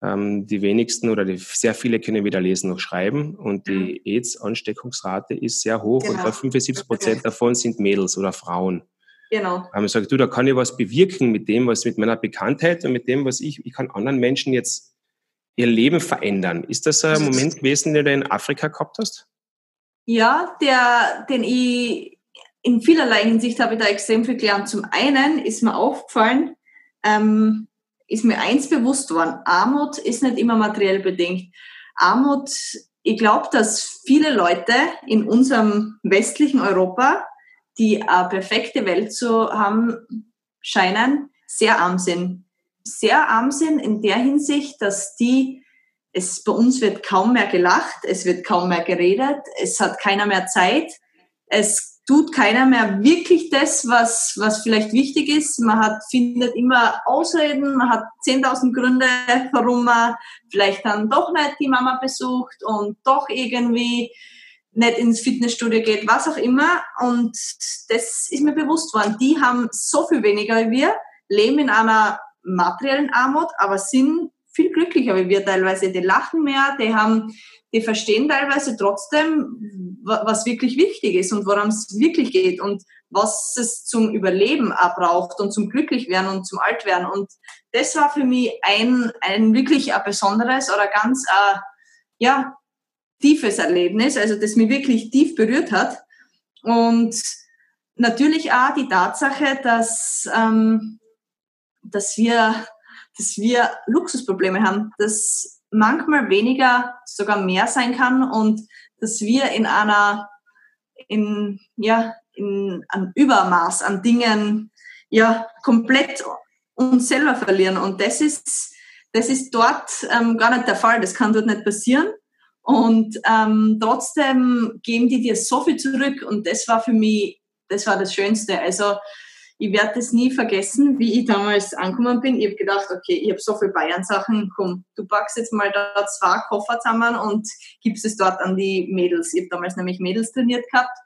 Ähm, die wenigsten oder die, sehr viele können weder lesen noch schreiben und die mhm. AIDS-Ansteckungsrate ist sehr hoch genau. und 75 Prozent davon sind Mädels oder Frauen. Genau. Haben gesagt, du, da kann ich was bewirken mit dem, was mit meiner Bekanntheit und mit dem, was ich, ich kann anderen Menschen jetzt ihr Leben verändern. Ist das ein Moment gewesen, den du in Afrika gehabt hast? Ja, der, den ich in vielerlei Hinsicht habe ich da extrem viel gelernt. Zum einen ist mir aufgefallen, ähm, ist mir eins bewusst worden, Armut ist nicht immer materiell bedingt. Armut, ich glaube, dass viele Leute in unserem westlichen Europa, die eine perfekte Welt zu haben scheinen, sehr arm sind. Sehr arm sind in der Hinsicht, dass die es bei uns wird kaum mehr gelacht, es wird kaum mehr geredet, es hat keiner mehr Zeit, es tut keiner mehr wirklich das, was, was vielleicht wichtig ist. Man hat, findet immer Ausreden, man hat 10.000 Gründe, warum man vielleicht dann doch nicht die Mama besucht und doch irgendwie nicht ins Fitnessstudio geht, was auch immer. Und das ist mir bewusst worden. Die haben so viel weniger wie wir, leben in einer materiellen Armut, aber sind viel glücklicher wie wir teilweise. Die lachen mehr, die haben die verstehen teilweise trotzdem, was wirklich wichtig ist und worum es wirklich geht und was es zum Überleben auch braucht und zum Glücklichwerden und zum Altwerden. Und das war für mich ein, ein wirklich ein besonderes oder ganz äh, ja, tiefes Erlebnis, also das mich wirklich tief berührt hat. Und natürlich auch die Tatsache, dass, ähm, dass, wir, dass wir Luxusprobleme haben, dass manchmal weniger sogar mehr sein kann und dass wir in einer, in, ja, in einem Übermaß an Dingen, ja, komplett uns selber verlieren. Und das ist, das ist dort ähm, gar nicht der Fall. Das kann dort nicht passieren. Und ähm, trotzdem geben die dir so viel zurück. Und das war für mich, das war das Schönste. Also ich werde es nie vergessen, wie ich damals angekommen bin. Ich habe gedacht, okay, ich habe so viel Bayern-Sachen, komm, du packst jetzt mal da zwei Koffer zusammen und gibst es dort an die Mädels. Ich habe damals nämlich Mädels trainiert gehabt.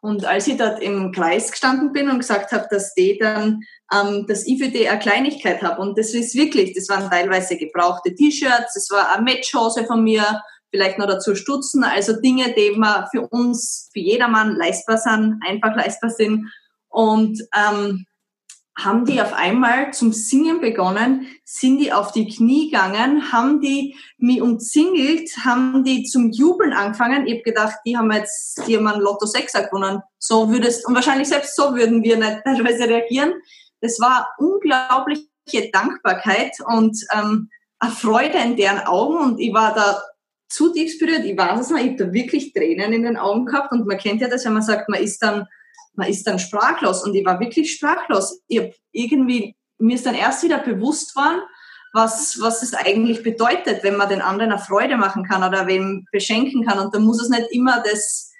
Und als ich dort im Kreis gestanden bin und gesagt habe, dass die dann, ähm, dass ich für die eine Kleinigkeit habe. Und das ist wirklich, das waren teilweise gebrauchte T-Shirts, das war eine Matchhose von mir, vielleicht noch dazu Stutzen, also Dinge, die man für uns, für jedermann leistbar sind, einfach leistbar sind. Und ähm, haben die auf einmal zum Singen begonnen, sind die auf die Knie gegangen, haben die mich umzingelt, haben die zum Jubeln angefangen. Ich habe gedacht, die haben jetzt, die haben einen Lotto 6 gewonnen. So würdest, und wahrscheinlich selbst so würden wir nicht [LAUGHS] teilweise reagieren. Das war unglaubliche Dankbarkeit und ähm, eine Freude in deren Augen und ich war da zutiefst berührt. Ich weiß es noch, ich habe da wirklich Tränen in den Augen gehabt und man kennt ja das, wenn man sagt, man ist dann man ist dann sprachlos und ich war wirklich sprachlos. Ich irgendwie, mir ist dann erst wieder bewusst worden, was, was es eigentlich bedeutet, wenn man den anderen eine Freude machen kann oder wem beschenken kann. Und da muss es nicht immer das,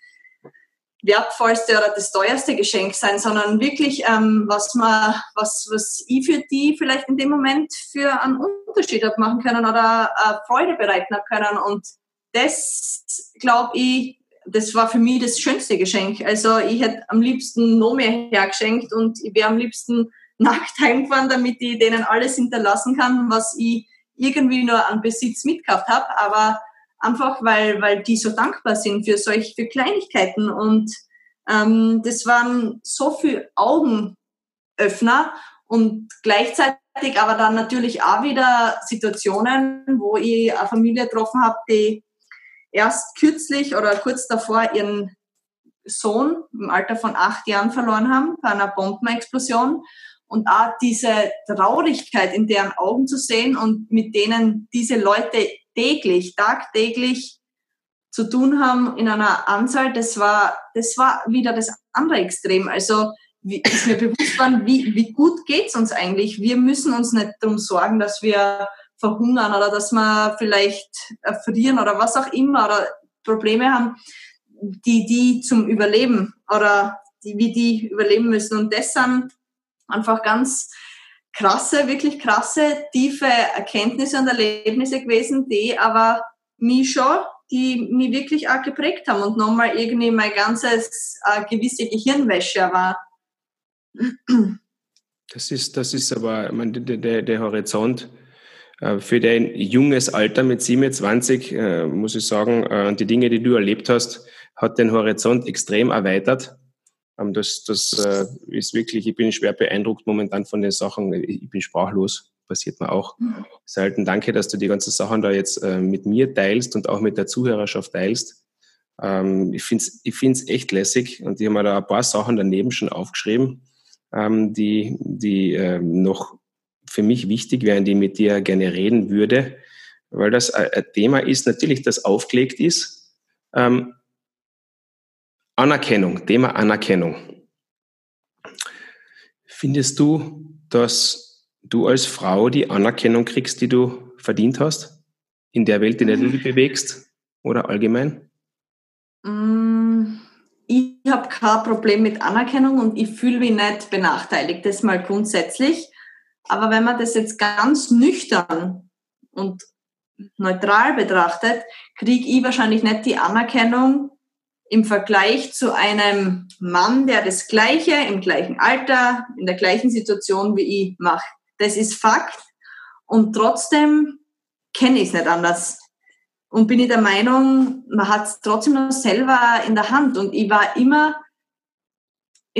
wertvollste oder das teuerste Geschenk sein, sondern wirklich, ähm, was man, was, was ich für die vielleicht in dem Moment für einen Unterschied habe machen können oder äh, Freude bereiten können. Und das, glaube ich, das war für mich das schönste Geschenk. Also ich hätte am liebsten noch mehr hergeschenkt und ich wäre am liebsten [LAUGHS] nackt heimgefahren, damit ich denen alles hinterlassen kann, was ich irgendwie nur an Besitz mitgekauft habe. Aber einfach weil, weil die so dankbar sind für solche für Kleinigkeiten und ähm, das waren so viele Augenöffner und gleichzeitig aber dann natürlich auch wieder Situationen, wo ich eine Familie getroffen habe, die erst kürzlich oder kurz davor ihren Sohn im Alter von acht Jahren verloren haben bei einer Bombenexplosion und auch diese Traurigkeit in deren Augen zu sehen und mit denen diese Leute täglich, tagtäglich zu tun haben in einer Anzahl, das war, das war wieder das andere Extrem. Also wie, ist mir bewusst worden, wie, wie gut geht's uns eigentlich. Wir müssen uns nicht darum sorgen, dass wir verhungern oder dass wir vielleicht erfrieren oder was auch immer oder Probleme haben, die, die zum Überleben oder die, wie die überleben müssen. Und das sind einfach ganz krasse, wirklich krasse, tiefe Erkenntnisse und Erlebnisse gewesen, die aber mich schon, die mich wirklich auch geprägt haben und nochmal irgendwie mein ganzes äh, gewisse Gehirnwäsche war. Das ist, das ist aber, ich meine, der, der, der Horizont für dein junges Alter mit 27, äh, muss ich sagen, äh, die Dinge, die du erlebt hast, hat den Horizont extrem erweitert. Ähm, das, das äh, ist wirklich, ich bin schwer beeindruckt momentan von den Sachen. Ich bin sprachlos, passiert mir auch mhm. selten. Danke, dass du die ganzen Sachen da jetzt äh, mit mir teilst und auch mit der Zuhörerschaft teilst. Ähm, ich finde es ich find's echt lässig und ich habe mir da ein paar Sachen daneben schon aufgeschrieben, ähm, die, die noch für mich wichtig wären, die mit dir gerne reden würde, weil das ein Thema ist, natürlich, das aufgelegt ist. Ähm, Anerkennung, Thema Anerkennung. Findest du, dass du als Frau die Anerkennung kriegst, die du verdient hast? In der Welt, in der du dich bewegst? Oder allgemein? Mm, ich habe kein Problem mit Anerkennung und ich fühle mich nicht benachteiligt, das mal grundsätzlich. Aber wenn man das jetzt ganz nüchtern und neutral betrachtet, kriege ich wahrscheinlich nicht die Anerkennung, im Vergleich zu einem Mann, der das Gleiche im gleichen Alter, in der gleichen Situation wie ich macht. Das ist Fakt. Und trotzdem kenne ich es nicht anders. Und bin ich der Meinung, man hat es trotzdem noch selber in der Hand. Und ich war immer,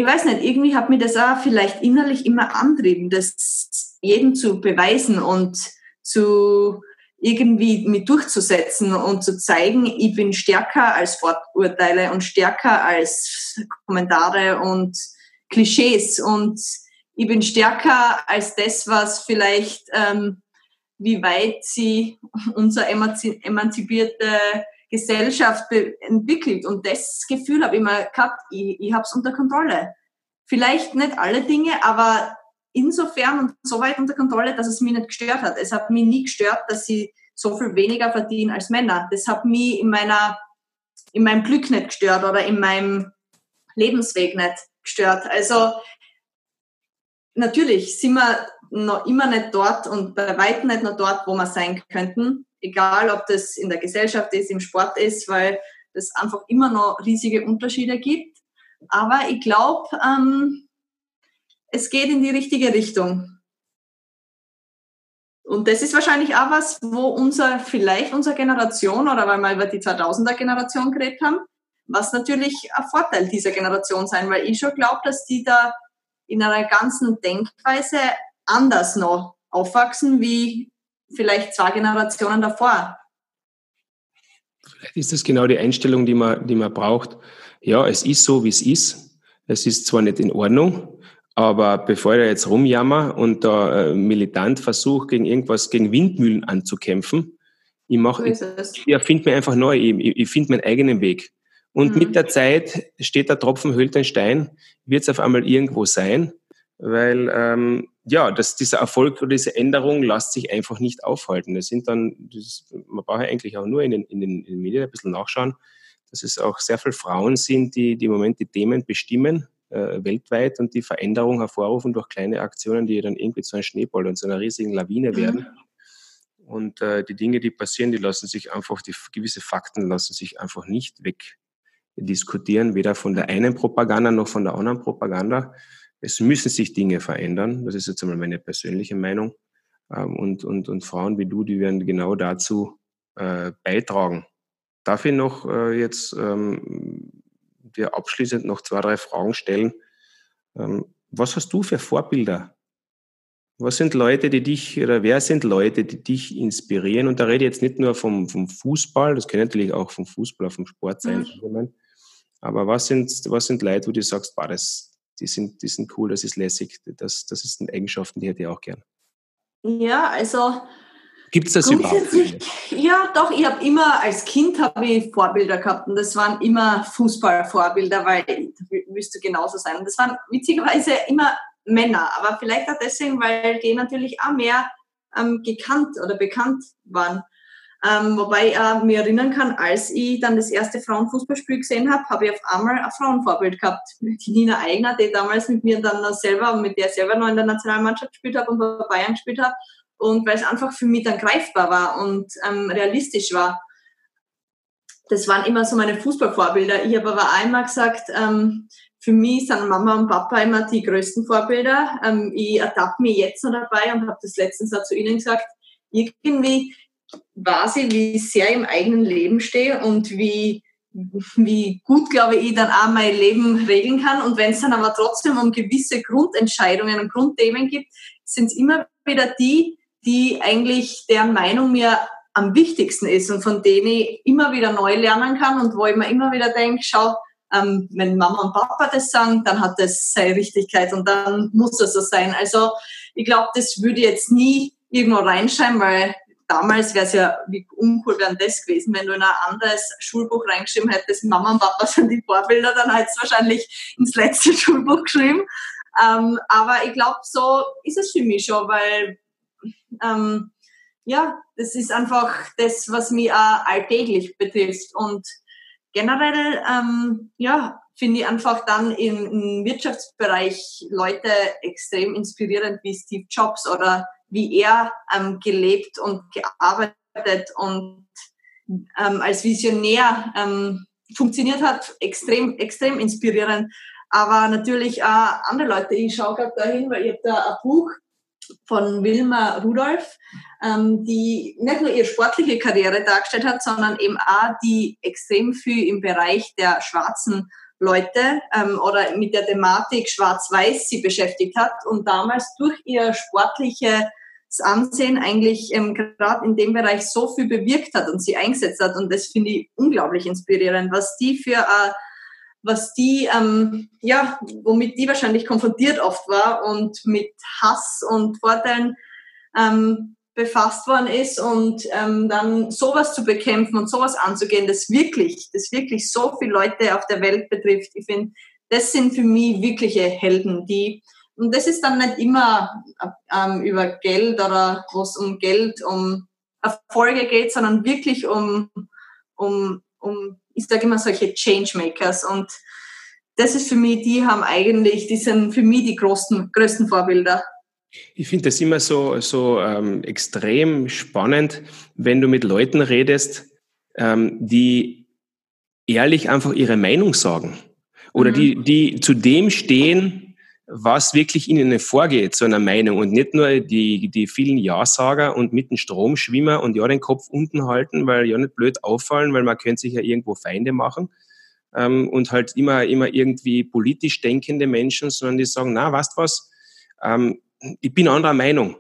ich weiß nicht, irgendwie hat mir das auch vielleicht innerlich immer antrieben, das jedem zu beweisen und zu irgendwie mit durchzusetzen und zu zeigen, ich bin stärker als Vorurteile und stärker als Kommentare und Klischees und ich bin stärker als das, was vielleicht, ähm, wie weit sie unsere emanzipierte Gesellschaft entwickelt. Und das Gefühl habe ich immer gehabt, ich, ich habe es unter Kontrolle. Vielleicht nicht alle Dinge, aber insofern und so weit unter Kontrolle, dass es mich nicht gestört hat. Es hat mich nie gestört, dass sie so viel weniger verdienen als Männer. Das hat mich in meiner, in meinem Glück nicht gestört oder in meinem Lebensweg nicht gestört. Also, natürlich sind wir noch immer nicht dort und bei weitem nicht noch dort, wo wir sein könnten. Egal, ob das in der Gesellschaft ist, im Sport ist, weil es einfach immer noch riesige Unterschiede gibt. Aber ich glaube, ähm, es geht in die richtige Richtung. Und das ist wahrscheinlich auch was, wo unser, vielleicht unsere Generation oder weil wir über die 2000er Generation geredet haben, was natürlich ein Vorteil dieser Generation sein, weil ich schon glaube, dass die da in einer ganzen Denkweise anders noch aufwachsen wie vielleicht zwei Generationen davor. Vielleicht ist das genau die Einstellung, die man, die man braucht. Ja, es ist so, wie es ist. Es ist zwar nicht in Ordnung, aber bevor ich jetzt rumjammer und da äh, militant versuche, gegen irgendwas, gegen Windmühlen anzukämpfen, ich mache, ich, ich erfinde mir einfach neu, ich, ich finde meinen eigenen Weg. Und mhm. mit der Zeit steht der Tropfen höhlt den Stein, wird es auf einmal irgendwo sein, weil ähm, ja, das, dieser Erfolg oder diese Änderung lässt sich einfach nicht aufhalten. Das sind dann, das, man braucht ja eigentlich auch nur in den, in, den, in den Medien ein bisschen nachschauen. dass es auch sehr viele Frauen sind, die, die im Moment die Themen bestimmen, äh, weltweit und die Veränderung hervorrufen durch kleine Aktionen, die dann irgendwie zu einem Schneeball und zu einer riesigen Lawine mhm. werden. Mhm. Und äh, die Dinge, die passieren, die lassen sich einfach, die gewisse Fakten lassen sich einfach nicht wegdiskutieren, weder von der einen Propaganda noch von der anderen Propaganda. Es müssen sich Dinge verändern. Das ist jetzt einmal meine persönliche Meinung. Ähm, und, und, und Frauen wie du, die werden genau dazu äh, beitragen. Darf ich noch äh, jetzt ähm, dir abschließend noch zwei, drei Fragen stellen? Ähm, was hast du für Vorbilder? Was sind Leute, die dich, oder wer sind Leute, die dich inspirieren? Und da rede ich jetzt nicht nur vom, vom Fußball, das kann natürlich auch vom Fußball, vom Sport sein. Mhm. Aber was sind, was sind Leute, wo du sagst, boah, das, die, sind, die sind cool, das ist lässig, das, das sind Eigenschaften, die hätte ich auch gern? Ja, also Gibt es das überhaupt? Ja, doch. Ich habe immer als Kind habe ich Vorbilder gehabt und das waren immer Fußballvorbilder, weil müsste genauso sein. Und das waren witzigerweise immer Männer, aber vielleicht auch deswegen, weil die natürlich auch mehr ähm, gekannt oder bekannt waren. Ähm, wobei ich äh, mich erinnern kann, als ich dann das erste Frauenfußballspiel gesehen habe, habe ich auf einmal ein Frauenvorbild gehabt. Die Nina Eigner, die damals mit mir dann noch selber, mit der ich selber noch in der Nationalmannschaft gespielt habe und bei Bayern gespielt habe. Und weil es einfach für mich dann greifbar war und ähm, realistisch war. Das waren immer so meine Fußballvorbilder. Ich habe aber einmal gesagt, ähm, für mich sind Mama und Papa immer die größten Vorbilder. Ähm, ich ertappe mich jetzt noch dabei und habe das letztens auch zu Ihnen gesagt. Irgendwie weiß ich, wie sehr ich im eigenen Leben stehe und wie, wie gut, glaube ich, dann auch mein Leben regeln kann. Und wenn es dann aber trotzdem um gewisse Grundentscheidungen und Grundthemen gibt, sind es immer wieder die, die eigentlich deren Meinung mir am wichtigsten ist und von denen ich immer wieder neu lernen kann und wo ich mir immer wieder denke, schau, ähm, wenn Mama und Papa das sagen, dann hat das seine Richtigkeit und dann muss das so sein. Also ich glaube, das würde ich jetzt nie irgendwo reinschreiben, weil damals wäre es ja, wie uncool wäre das gewesen, wenn du in ein anderes Schulbuch reingeschrieben hättest, Mama und Papa sind die Vorbilder, dann hättest du wahrscheinlich ins letzte [LAUGHS] Schulbuch geschrieben. Ähm, aber ich glaube, so ist es für mich schon, weil ähm, ja, das ist einfach das, was mich auch alltäglich betrifft. Und generell, ähm, ja, finde ich einfach dann im, im Wirtschaftsbereich Leute extrem inspirierend wie Steve Jobs oder wie er ähm, gelebt und gearbeitet und ähm, als Visionär ähm, funktioniert hat, extrem, extrem inspirierend. Aber natürlich auch andere Leute. Ich schaue gerade dahin, weil ich habe da ein Buch von Wilma Rudolph, ähm, die nicht nur ihre sportliche Karriere dargestellt hat, sondern eben auch die extrem viel im Bereich der schwarzen Leute ähm, oder mit der Thematik Schwarz-Weiß sie beschäftigt hat und damals durch ihr sportliches Ansehen eigentlich ähm, gerade in dem Bereich so viel bewirkt hat und sie eingesetzt hat. Und das finde ich unglaublich inspirierend, was die für äh, was die, ähm, ja, womit die wahrscheinlich konfrontiert oft war und mit Hass und Vorteilen ähm, befasst worden ist und ähm, dann sowas zu bekämpfen und sowas anzugehen, das wirklich, das wirklich so viele Leute auf der Welt betrifft. Ich finde, das sind für mich wirkliche Helden, die und das ist dann nicht immer ähm, über Geld oder wo es um Geld, um Erfolge geht, sondern wirklich um, um, um ich sage immer solche Changemakers und das ist für mich, die haben eigentlich, die sind für mich die größten, größten Vorbilder. Ich finde das immer so, so ähm, extrem spannend, wenn du mit Leuten redest, ähm, die ehrlich einfach ihre Meinung sagen oder mhm. die, die zu dem stehen, was wirklich ihnen vorgeht, so einer Meinung und nicht nur die, die vielen Ja-Sager und mit dem Strom schwimmen und ja den Kopf unten halten, weil ja nicht blöd auffallen, weil man könnte sich ja irgendwo Feinde machen ähm, und halt immer, immer irgendwie politisch denkende Menschen, sondern die sagen, na, weißt was, ähm, ich bin anderer Meinung.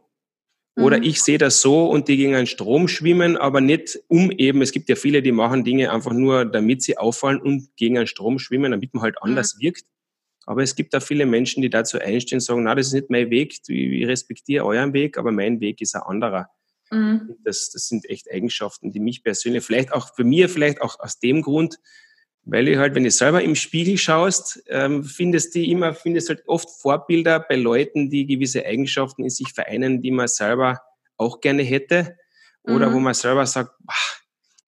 Oder mhm. ich sehe das so und die gegen einen Strom schwimmen, aber nicht um eben, es gibt ja viele, die machen Dinge einfach nur, damit sie auffallen und gegen einen Strom schwimmen, damit man halt mhm. anders mhm. wirkt. Aber es gibt auch viele Menschen, die dazu einstehen und sagen, na, das ist nicht mein Weg, ich respektiere euren Weg, aber mein Weg ist ein anderer. Mhm. Das, das sind echt Eigenschaften, die mich persönlich, vielleicht auch für mich, vielleicht auch aus dem Grund, weil ich halt, wenn du selber im Spiegel schaust, ähm, findest du immer, findest halt oft Vorbilder bei Leuten, die gewisse Eigenschaften in sich vereinen, die man selber auch gerne hätte. Oder mhm. wo man selber sagt, ach,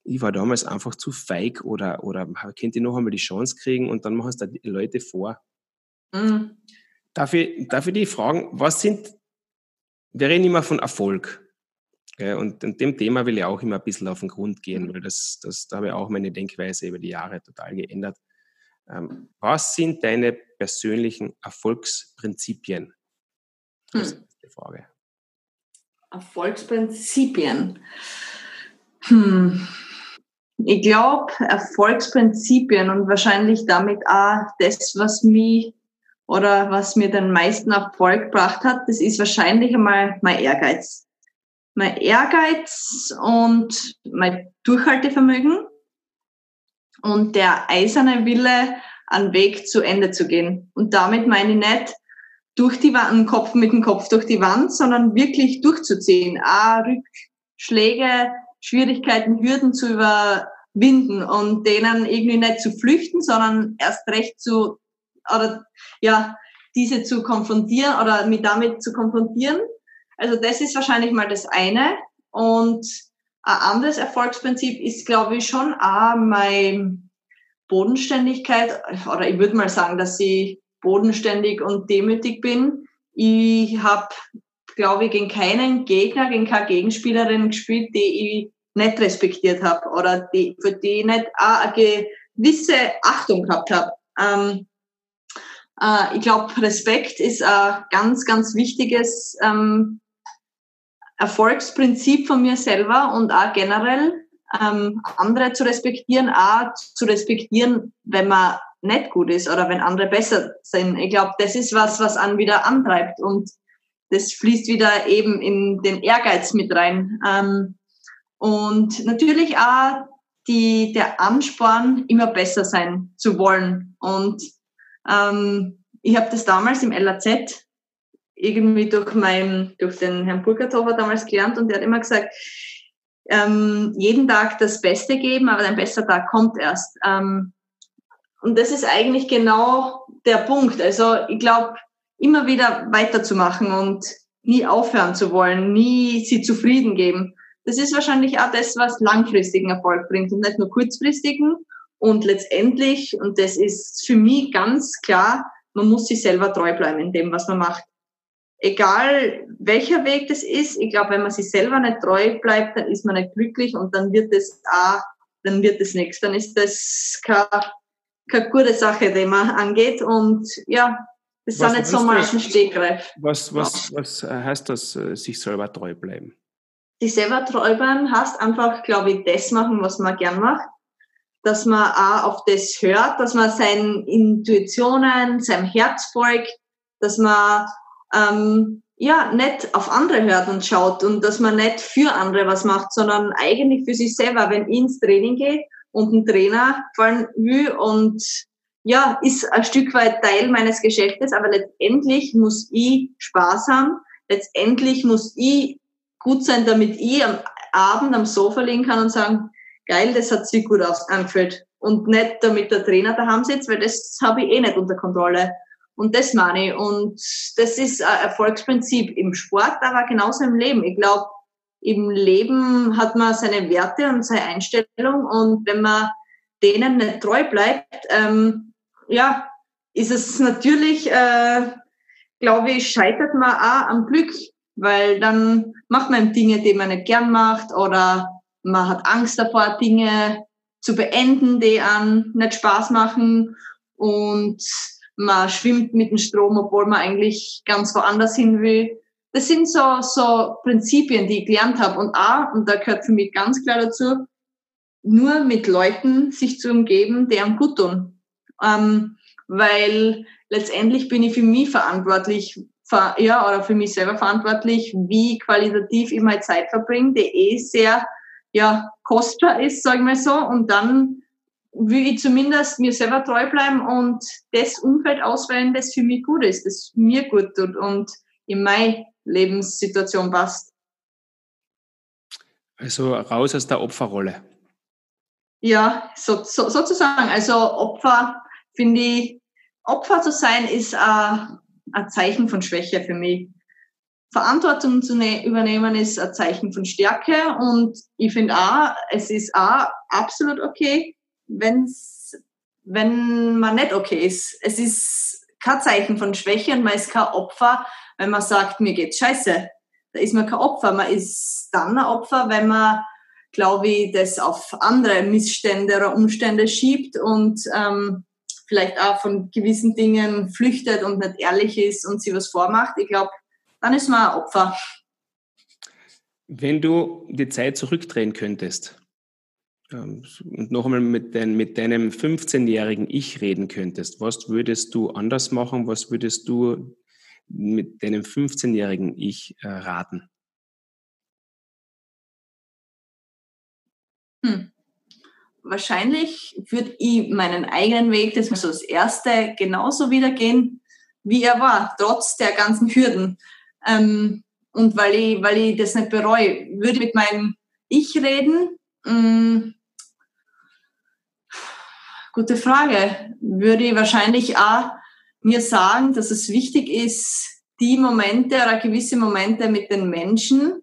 ich war damals einfach zu feig oder, oder könnte ich noch einmal die Chance kriegen und dann machen es da die Leute vor. Mhm. Darf, ich, darf ich die fragen, was sind, wir reden immer von Erfolg. Gell? Und, und dem Thema will ich auch immer ein bisschen auf den Grund gehen, weil das, das, da habe ich auch meine Denkweise über die Jahre total geändert. Ähm, was sind deine persönlichen Erfolgsprinzipien? Das hm. ist die Frage. Erfolgsprinzipien. Hm. Ich glaube, Erfolgsprinzipien und wahrscheinlich damit auch das, was mich oder was mir den meisten Erfolg gebracht hat, das ist wahrscheinlich einmal mein Ehrgeiz. Mein Ehrgeiz und mein Durchhaltevermögen und der eiserne Wille, einen Weg zu Ende zu gehen. Und damit meine ich nicht durch die Wand, Kopf mit dem Kopf durch die Wand, sondern wirklich durchzuziehen. A, Rückschläge, Schwierigkeiten, Hürden zu überwinden und denen irgendwie nicht zu flüchten, sondern erst recht zu, oder, ja, diese zu konfrontieren oder mit damit zu konfrontieren. Also das ist wahrscheinlich mal das eine. Und ein anderes Erfolgsprinzip ist, glaube ich, schon auch mein Bodenständigkeit, oder ich würde mal sagen, dass ich bodenständig und demütig bin. Ich habe, glaube ich, gegen keinen Gegner, gegen keine Gegenspielerin gespielt, die ich nicht respektiert habe oder die, für die ich nicht auch eine gewisse Achtung gehabt habe. Ähm, äh, ich glaube, Respekt ist ein ganz, ganz wichtiges ähm, Erfolgsprinzip von mir selber und auch generell ähm, andere zu respektieren, auch zu respektieren, wenn man nicht gut ist oder wenn andere besser sind. Ich glaube, das ist was, was einen wieder antreibt und das fließt wieder eben in den Ehrgeiz mit rein. Ähm, und natürlich auch die, der Ansporn, immer besser sein zu wollen. Und ähm, ich habe das damals im LAZ irgendwie durch meinen, durch den Herrn Burgerthofer damals gelernt und der hat immer gesagt, ähm, jeden Tag das Beste geben, aber ein besser Tag kommt erst. Ähm, und das ist eigentlich genau der Punkt. Also ich glaube, immer wieder weiterzumachen und nie aufhören zu wollen, nie sie zufrieden geben. Das ist wahrscheinlich auch das, was langfristigen Erfolg bringt und nicht nur kurzfristigen. Und letztendlich, und das ist für mich ganz klar, man muss sich selber treu bleiben in dem, was man macht egal welcher Weg das ist, ich glaube, wenn man sich selber nicht treu bleibt, dann ist man nicht glücklich und dann wird es auch, dann wird es nichts. Dann ist das keine, keine gute Sache, die man angeht. Und ja, das was sind nicht so mal ein Stegreif. Was, was, was heißt das, äh, sich selber treu bleiben? Sich selber treu bleiben heißt einfach, glaube ich, das machen, was man gern macht. Dass man auch auf das hört, dass man seinen Intuitionen, seinem Herz folgt, dass man ähm, ja, nicht auf andere hört und schaut und dass man nicht für andere was macht, sondern eigentlich für sich selber, wenn ich ins Training gehe und ein Trainer fallen will und ja, ist ein Stück weit Teil meines Geschäftes, aber letztendlich muss ich Spaß haben, letztendlich muss ich gut sein, damit ich am Abend am Sofa liegen kann und sagen, geil, das hat sich gut angefühlt. Und nicht damit der Trainer daheim sitzt, weil das habe ich eh nicht unter Kontrolle. Und das meine ich. Und das ist ein Erfolgsprinzip im Sport, aber genauso im Leben. Ich glaube, im Leben hat man seine Werte und seine Einstellung und wenn man denen nicht treu bleibt, ähm, ja, ist es natürlich, äh, glaube ich, scheitert man auch am Glück, weil dann macht man Dinge, die man nicht gern macht oder man hat Angst davor, Dinge zu beenden, die an nicht Spaß machen und man schwimmt mit dem Strom, obwohl man eigentlich ganz woanders hin will. Das sind so, so Prinzipien, die ich gelernt habe. Und auch, und da gehört für mich ganz klar dazu, nur mit Leuten sich zu umgeben, die einem gut tun. Ähm, weil letztendlich bin ich für mich verantwortlich, ja, oder für mich selber verantwortlich, wie qualitativ ich meine Zeit verbringe, die eh sehr, ja, kostbar ist, sagen wir so. Und dann will ich zumindest mir selber treu bleiben und das Umfeld auswählen, das für mich gut ist, das mir gut tut und in meine Lebenssituation passt. Also raus aus der Opferrolle. Ja, so, so, sozusagen. Also Opfer, finde ich, Opfer zu sein ist ein, ein Zeichen von Schwäche für mich. Verantwortung zu ne übernehmen ist ein Zeichen von Stärke und ich finde auch, es ist auch absolut okay, wenn's, wenn man nicht okay ist. Es ist kein Zeichen von Schwäche und man ist kein Opfer, wenn man sagt, mir geht's scheiße. Da ist man kein Opfer. Man ist dann ein Opfer, wenn man, glaube ich, das auf andere Missstände oder Umstände schiebt und ähm, vielleicht auch von gewissen Dingen flüchtet und nicht ehrlich ist und sie was vormacht. Ich glaube, dann ist man ein Opfer. Wenn du die Zeit zurückdrehen könntest ähm, und noch einmal mit, dein, mit deinem 15-jährigen Ich reden könntest, was würdest du anders machen? Was würdest du mit deinem 15-jährigen Ich äh, raten? Hm. Wahrscheinlich würde ich meinen eigenen Weg, das war so das erste, genauso wieder gehen, wie er war, trotz der ganzen Hürden. Ähm, und weil ich, weil ich das nicht bereue, würde mit meinem Ich reden. Ähm, gute Frage. Würde ich wahrscheinlich auch mir sagen, dass es wichtig ist, die Momente oder gewisse Momente mit den Menschen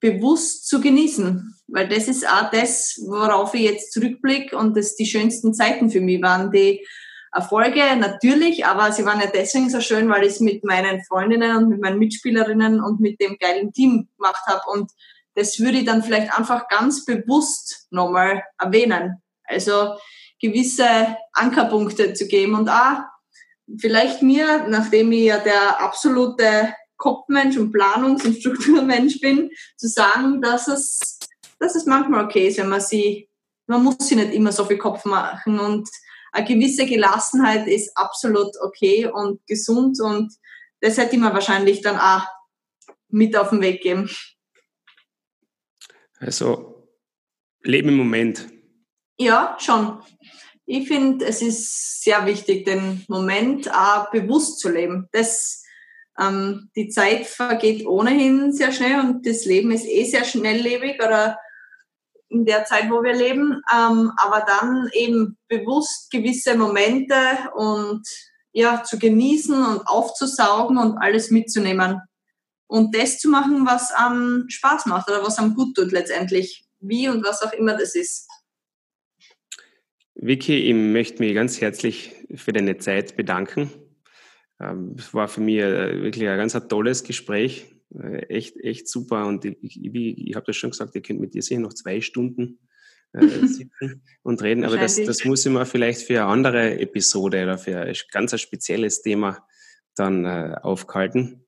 bewusst zu genießen. Weil das ist auch das, worauf ich jetzt zurückblicke und das die schönsten Zeiten für mich waren, die Erfolge natürlich, aber sie waren ja deswegen so schön, weil ich es mit meinen Freundinnen und mit meinen Mitspielerinnen und mit dem geilen Team gemacht habe. Und das würde ich dann vielleicht einfach ganz bewusst nochmal erwähnen. Also gewisse Ankerpunkte zu geben und auch vielleicht mir, nachdem ich ja der absolute Kopfmensch und Planungs- und Strukturmensch bin, zu sagen, dass es, dass es manchmal okay ist, wenn man sie, man muss sie nicht immer so viel Kopf machen und eine gewisse Gelassenheit ist absolut okay und gesund und das hätte ich mir wahrscheinlich dann auch mit auf den Weg geben. Also leben im Moment. Ja, schon. Ich finde, es ist sehr wichtig, den Moment auch bewusst zu leben. Das, ähm, die Zeit vergeht ohnehin sehr schnell und das Leben ist eh sehr schnelllebig oder in der Zeit, wo wir leben, ähm, aber dann eben bewusst gewisse Momente und ja, zu genießen und aufzusaugen und alles mitzunehmen. Und das zu machen, was am Spaß macht oder was am gut tut letztendlich. Wie und was auch immer das ist. Vicky, ich möchte mich ganz herzlich für deine Zeit bedanken. Ähm, es war für mich äh, wirklich ein ganz tolles Gespräch. Äh, echt, echt super. Und ich, ich, ich habe das schon gesagt, ihr könnt mit dir sicher noch zwei Stunden äh, [LAUGHS] sitzen und reden. Aber das, das muss ich mir vielleicht für eine andere Episode oder für ein ganz ein spezielles Thema dann äh, aufhalten.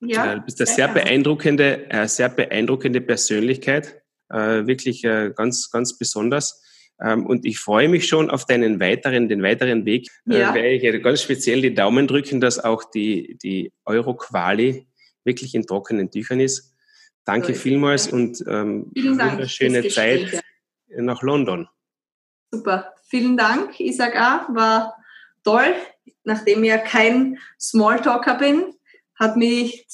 Ja, äh, du bist eine sehr beeindruckende, eine sehr beeindruckende Persönlichkeit. Äh, wirklich äh, ganz, ganz besonders. Ähm, und ich freue mich schon auf deinen weiteren, den weiteren Weg. Äh, ja. Äh, werde ich ganz speziell die Daumen drücken, dass auch die, die Euro-Quali wirklich in trockenen Tüchern ist. Danke so vielmals und ähm, wunderschöne Zeit nach London. Super, vielen Dank. Ich sage auch, war toll. Nachdem ich ja kein Smalltalker bin, hat mich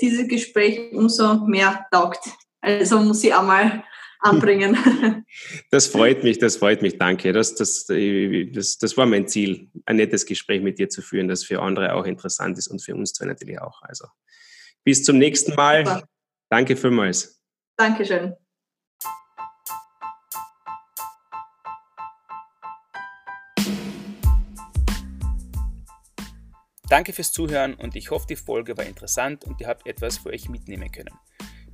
dieses Gespräch umso mehr taugt. Also muss ich auch mal anbringen. [LAUGHS] Das freut mich, das freut mich, danke. Das, das, das, das war mein Ziel, ein nettes Gespräch mit dir zu führen, das für andere auch interessant ist und für uns zwei natürlich auch. Also bis zum nächsten Mal. Super. Danke vielmals. Dankeschön. Danke fürs Zuhören und ich hoffe, die Folge war interessant und ihr habt etwas für euch mitnehmen können.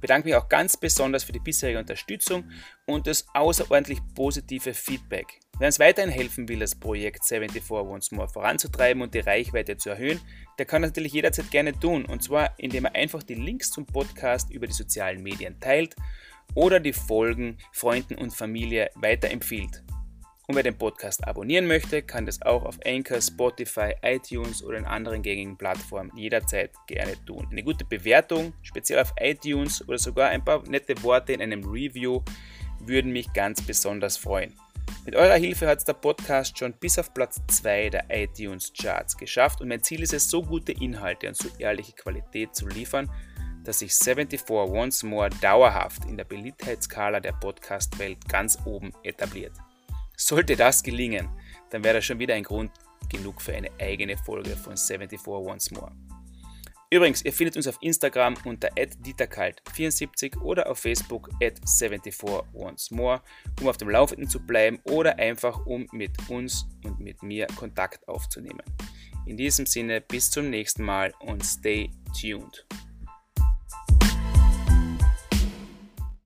Ich bedanke mich auch ganz besonders für die bisherige Unterstützung und das außerordentlich positive Feedback. Wer uns weiterhin helfen will, das Projekt 74 Once More voranzutreiben und die Reichweite zu erhöhen, der kann das natürlich jederzeit gerne tun. Und zwar, indem er einfach die Links zum Podcast über die sozialen Medien teilt oder die Folgen Freunden und Familie weiterempfiehlt. Und wer den Podcast abonnieren möchte, kann das auch auf Anchor, Spotify, iTunes oder in anderen gängigen Plattformen jederzeit gerne tun. Eine gute Bewertung, speziell auf iTunes oder sogar ein paar nette Worte in einem Review würden mich ganz besonders freuen. Mit eurer Hilfe hat es der Podcast schon bis auf Platz 2 der iTunes Charts geschafft und mein Ziel ist es, so gute Inhalte und so ehrliche Qualität zu liefern, dass sich 74 Once More dauerhaft in der Beliebtheitsskala der Podcast-Welt ganz oben etabliert. Sollte das gelingen, dann wäre das schon wieder ein Grund genug für eine eigene Folge von 74 Once More. Übrigens, ihr findet uns auf Instagram unter dieterkalt74 oder auf Facebook at 74oncemore, um auf dem Laufenden zu bleiben oder einfach um mit uns und mit mir Kontakt aufzunehmen. In diesem Sinne, bis zum nächsten Mal und stay tuned.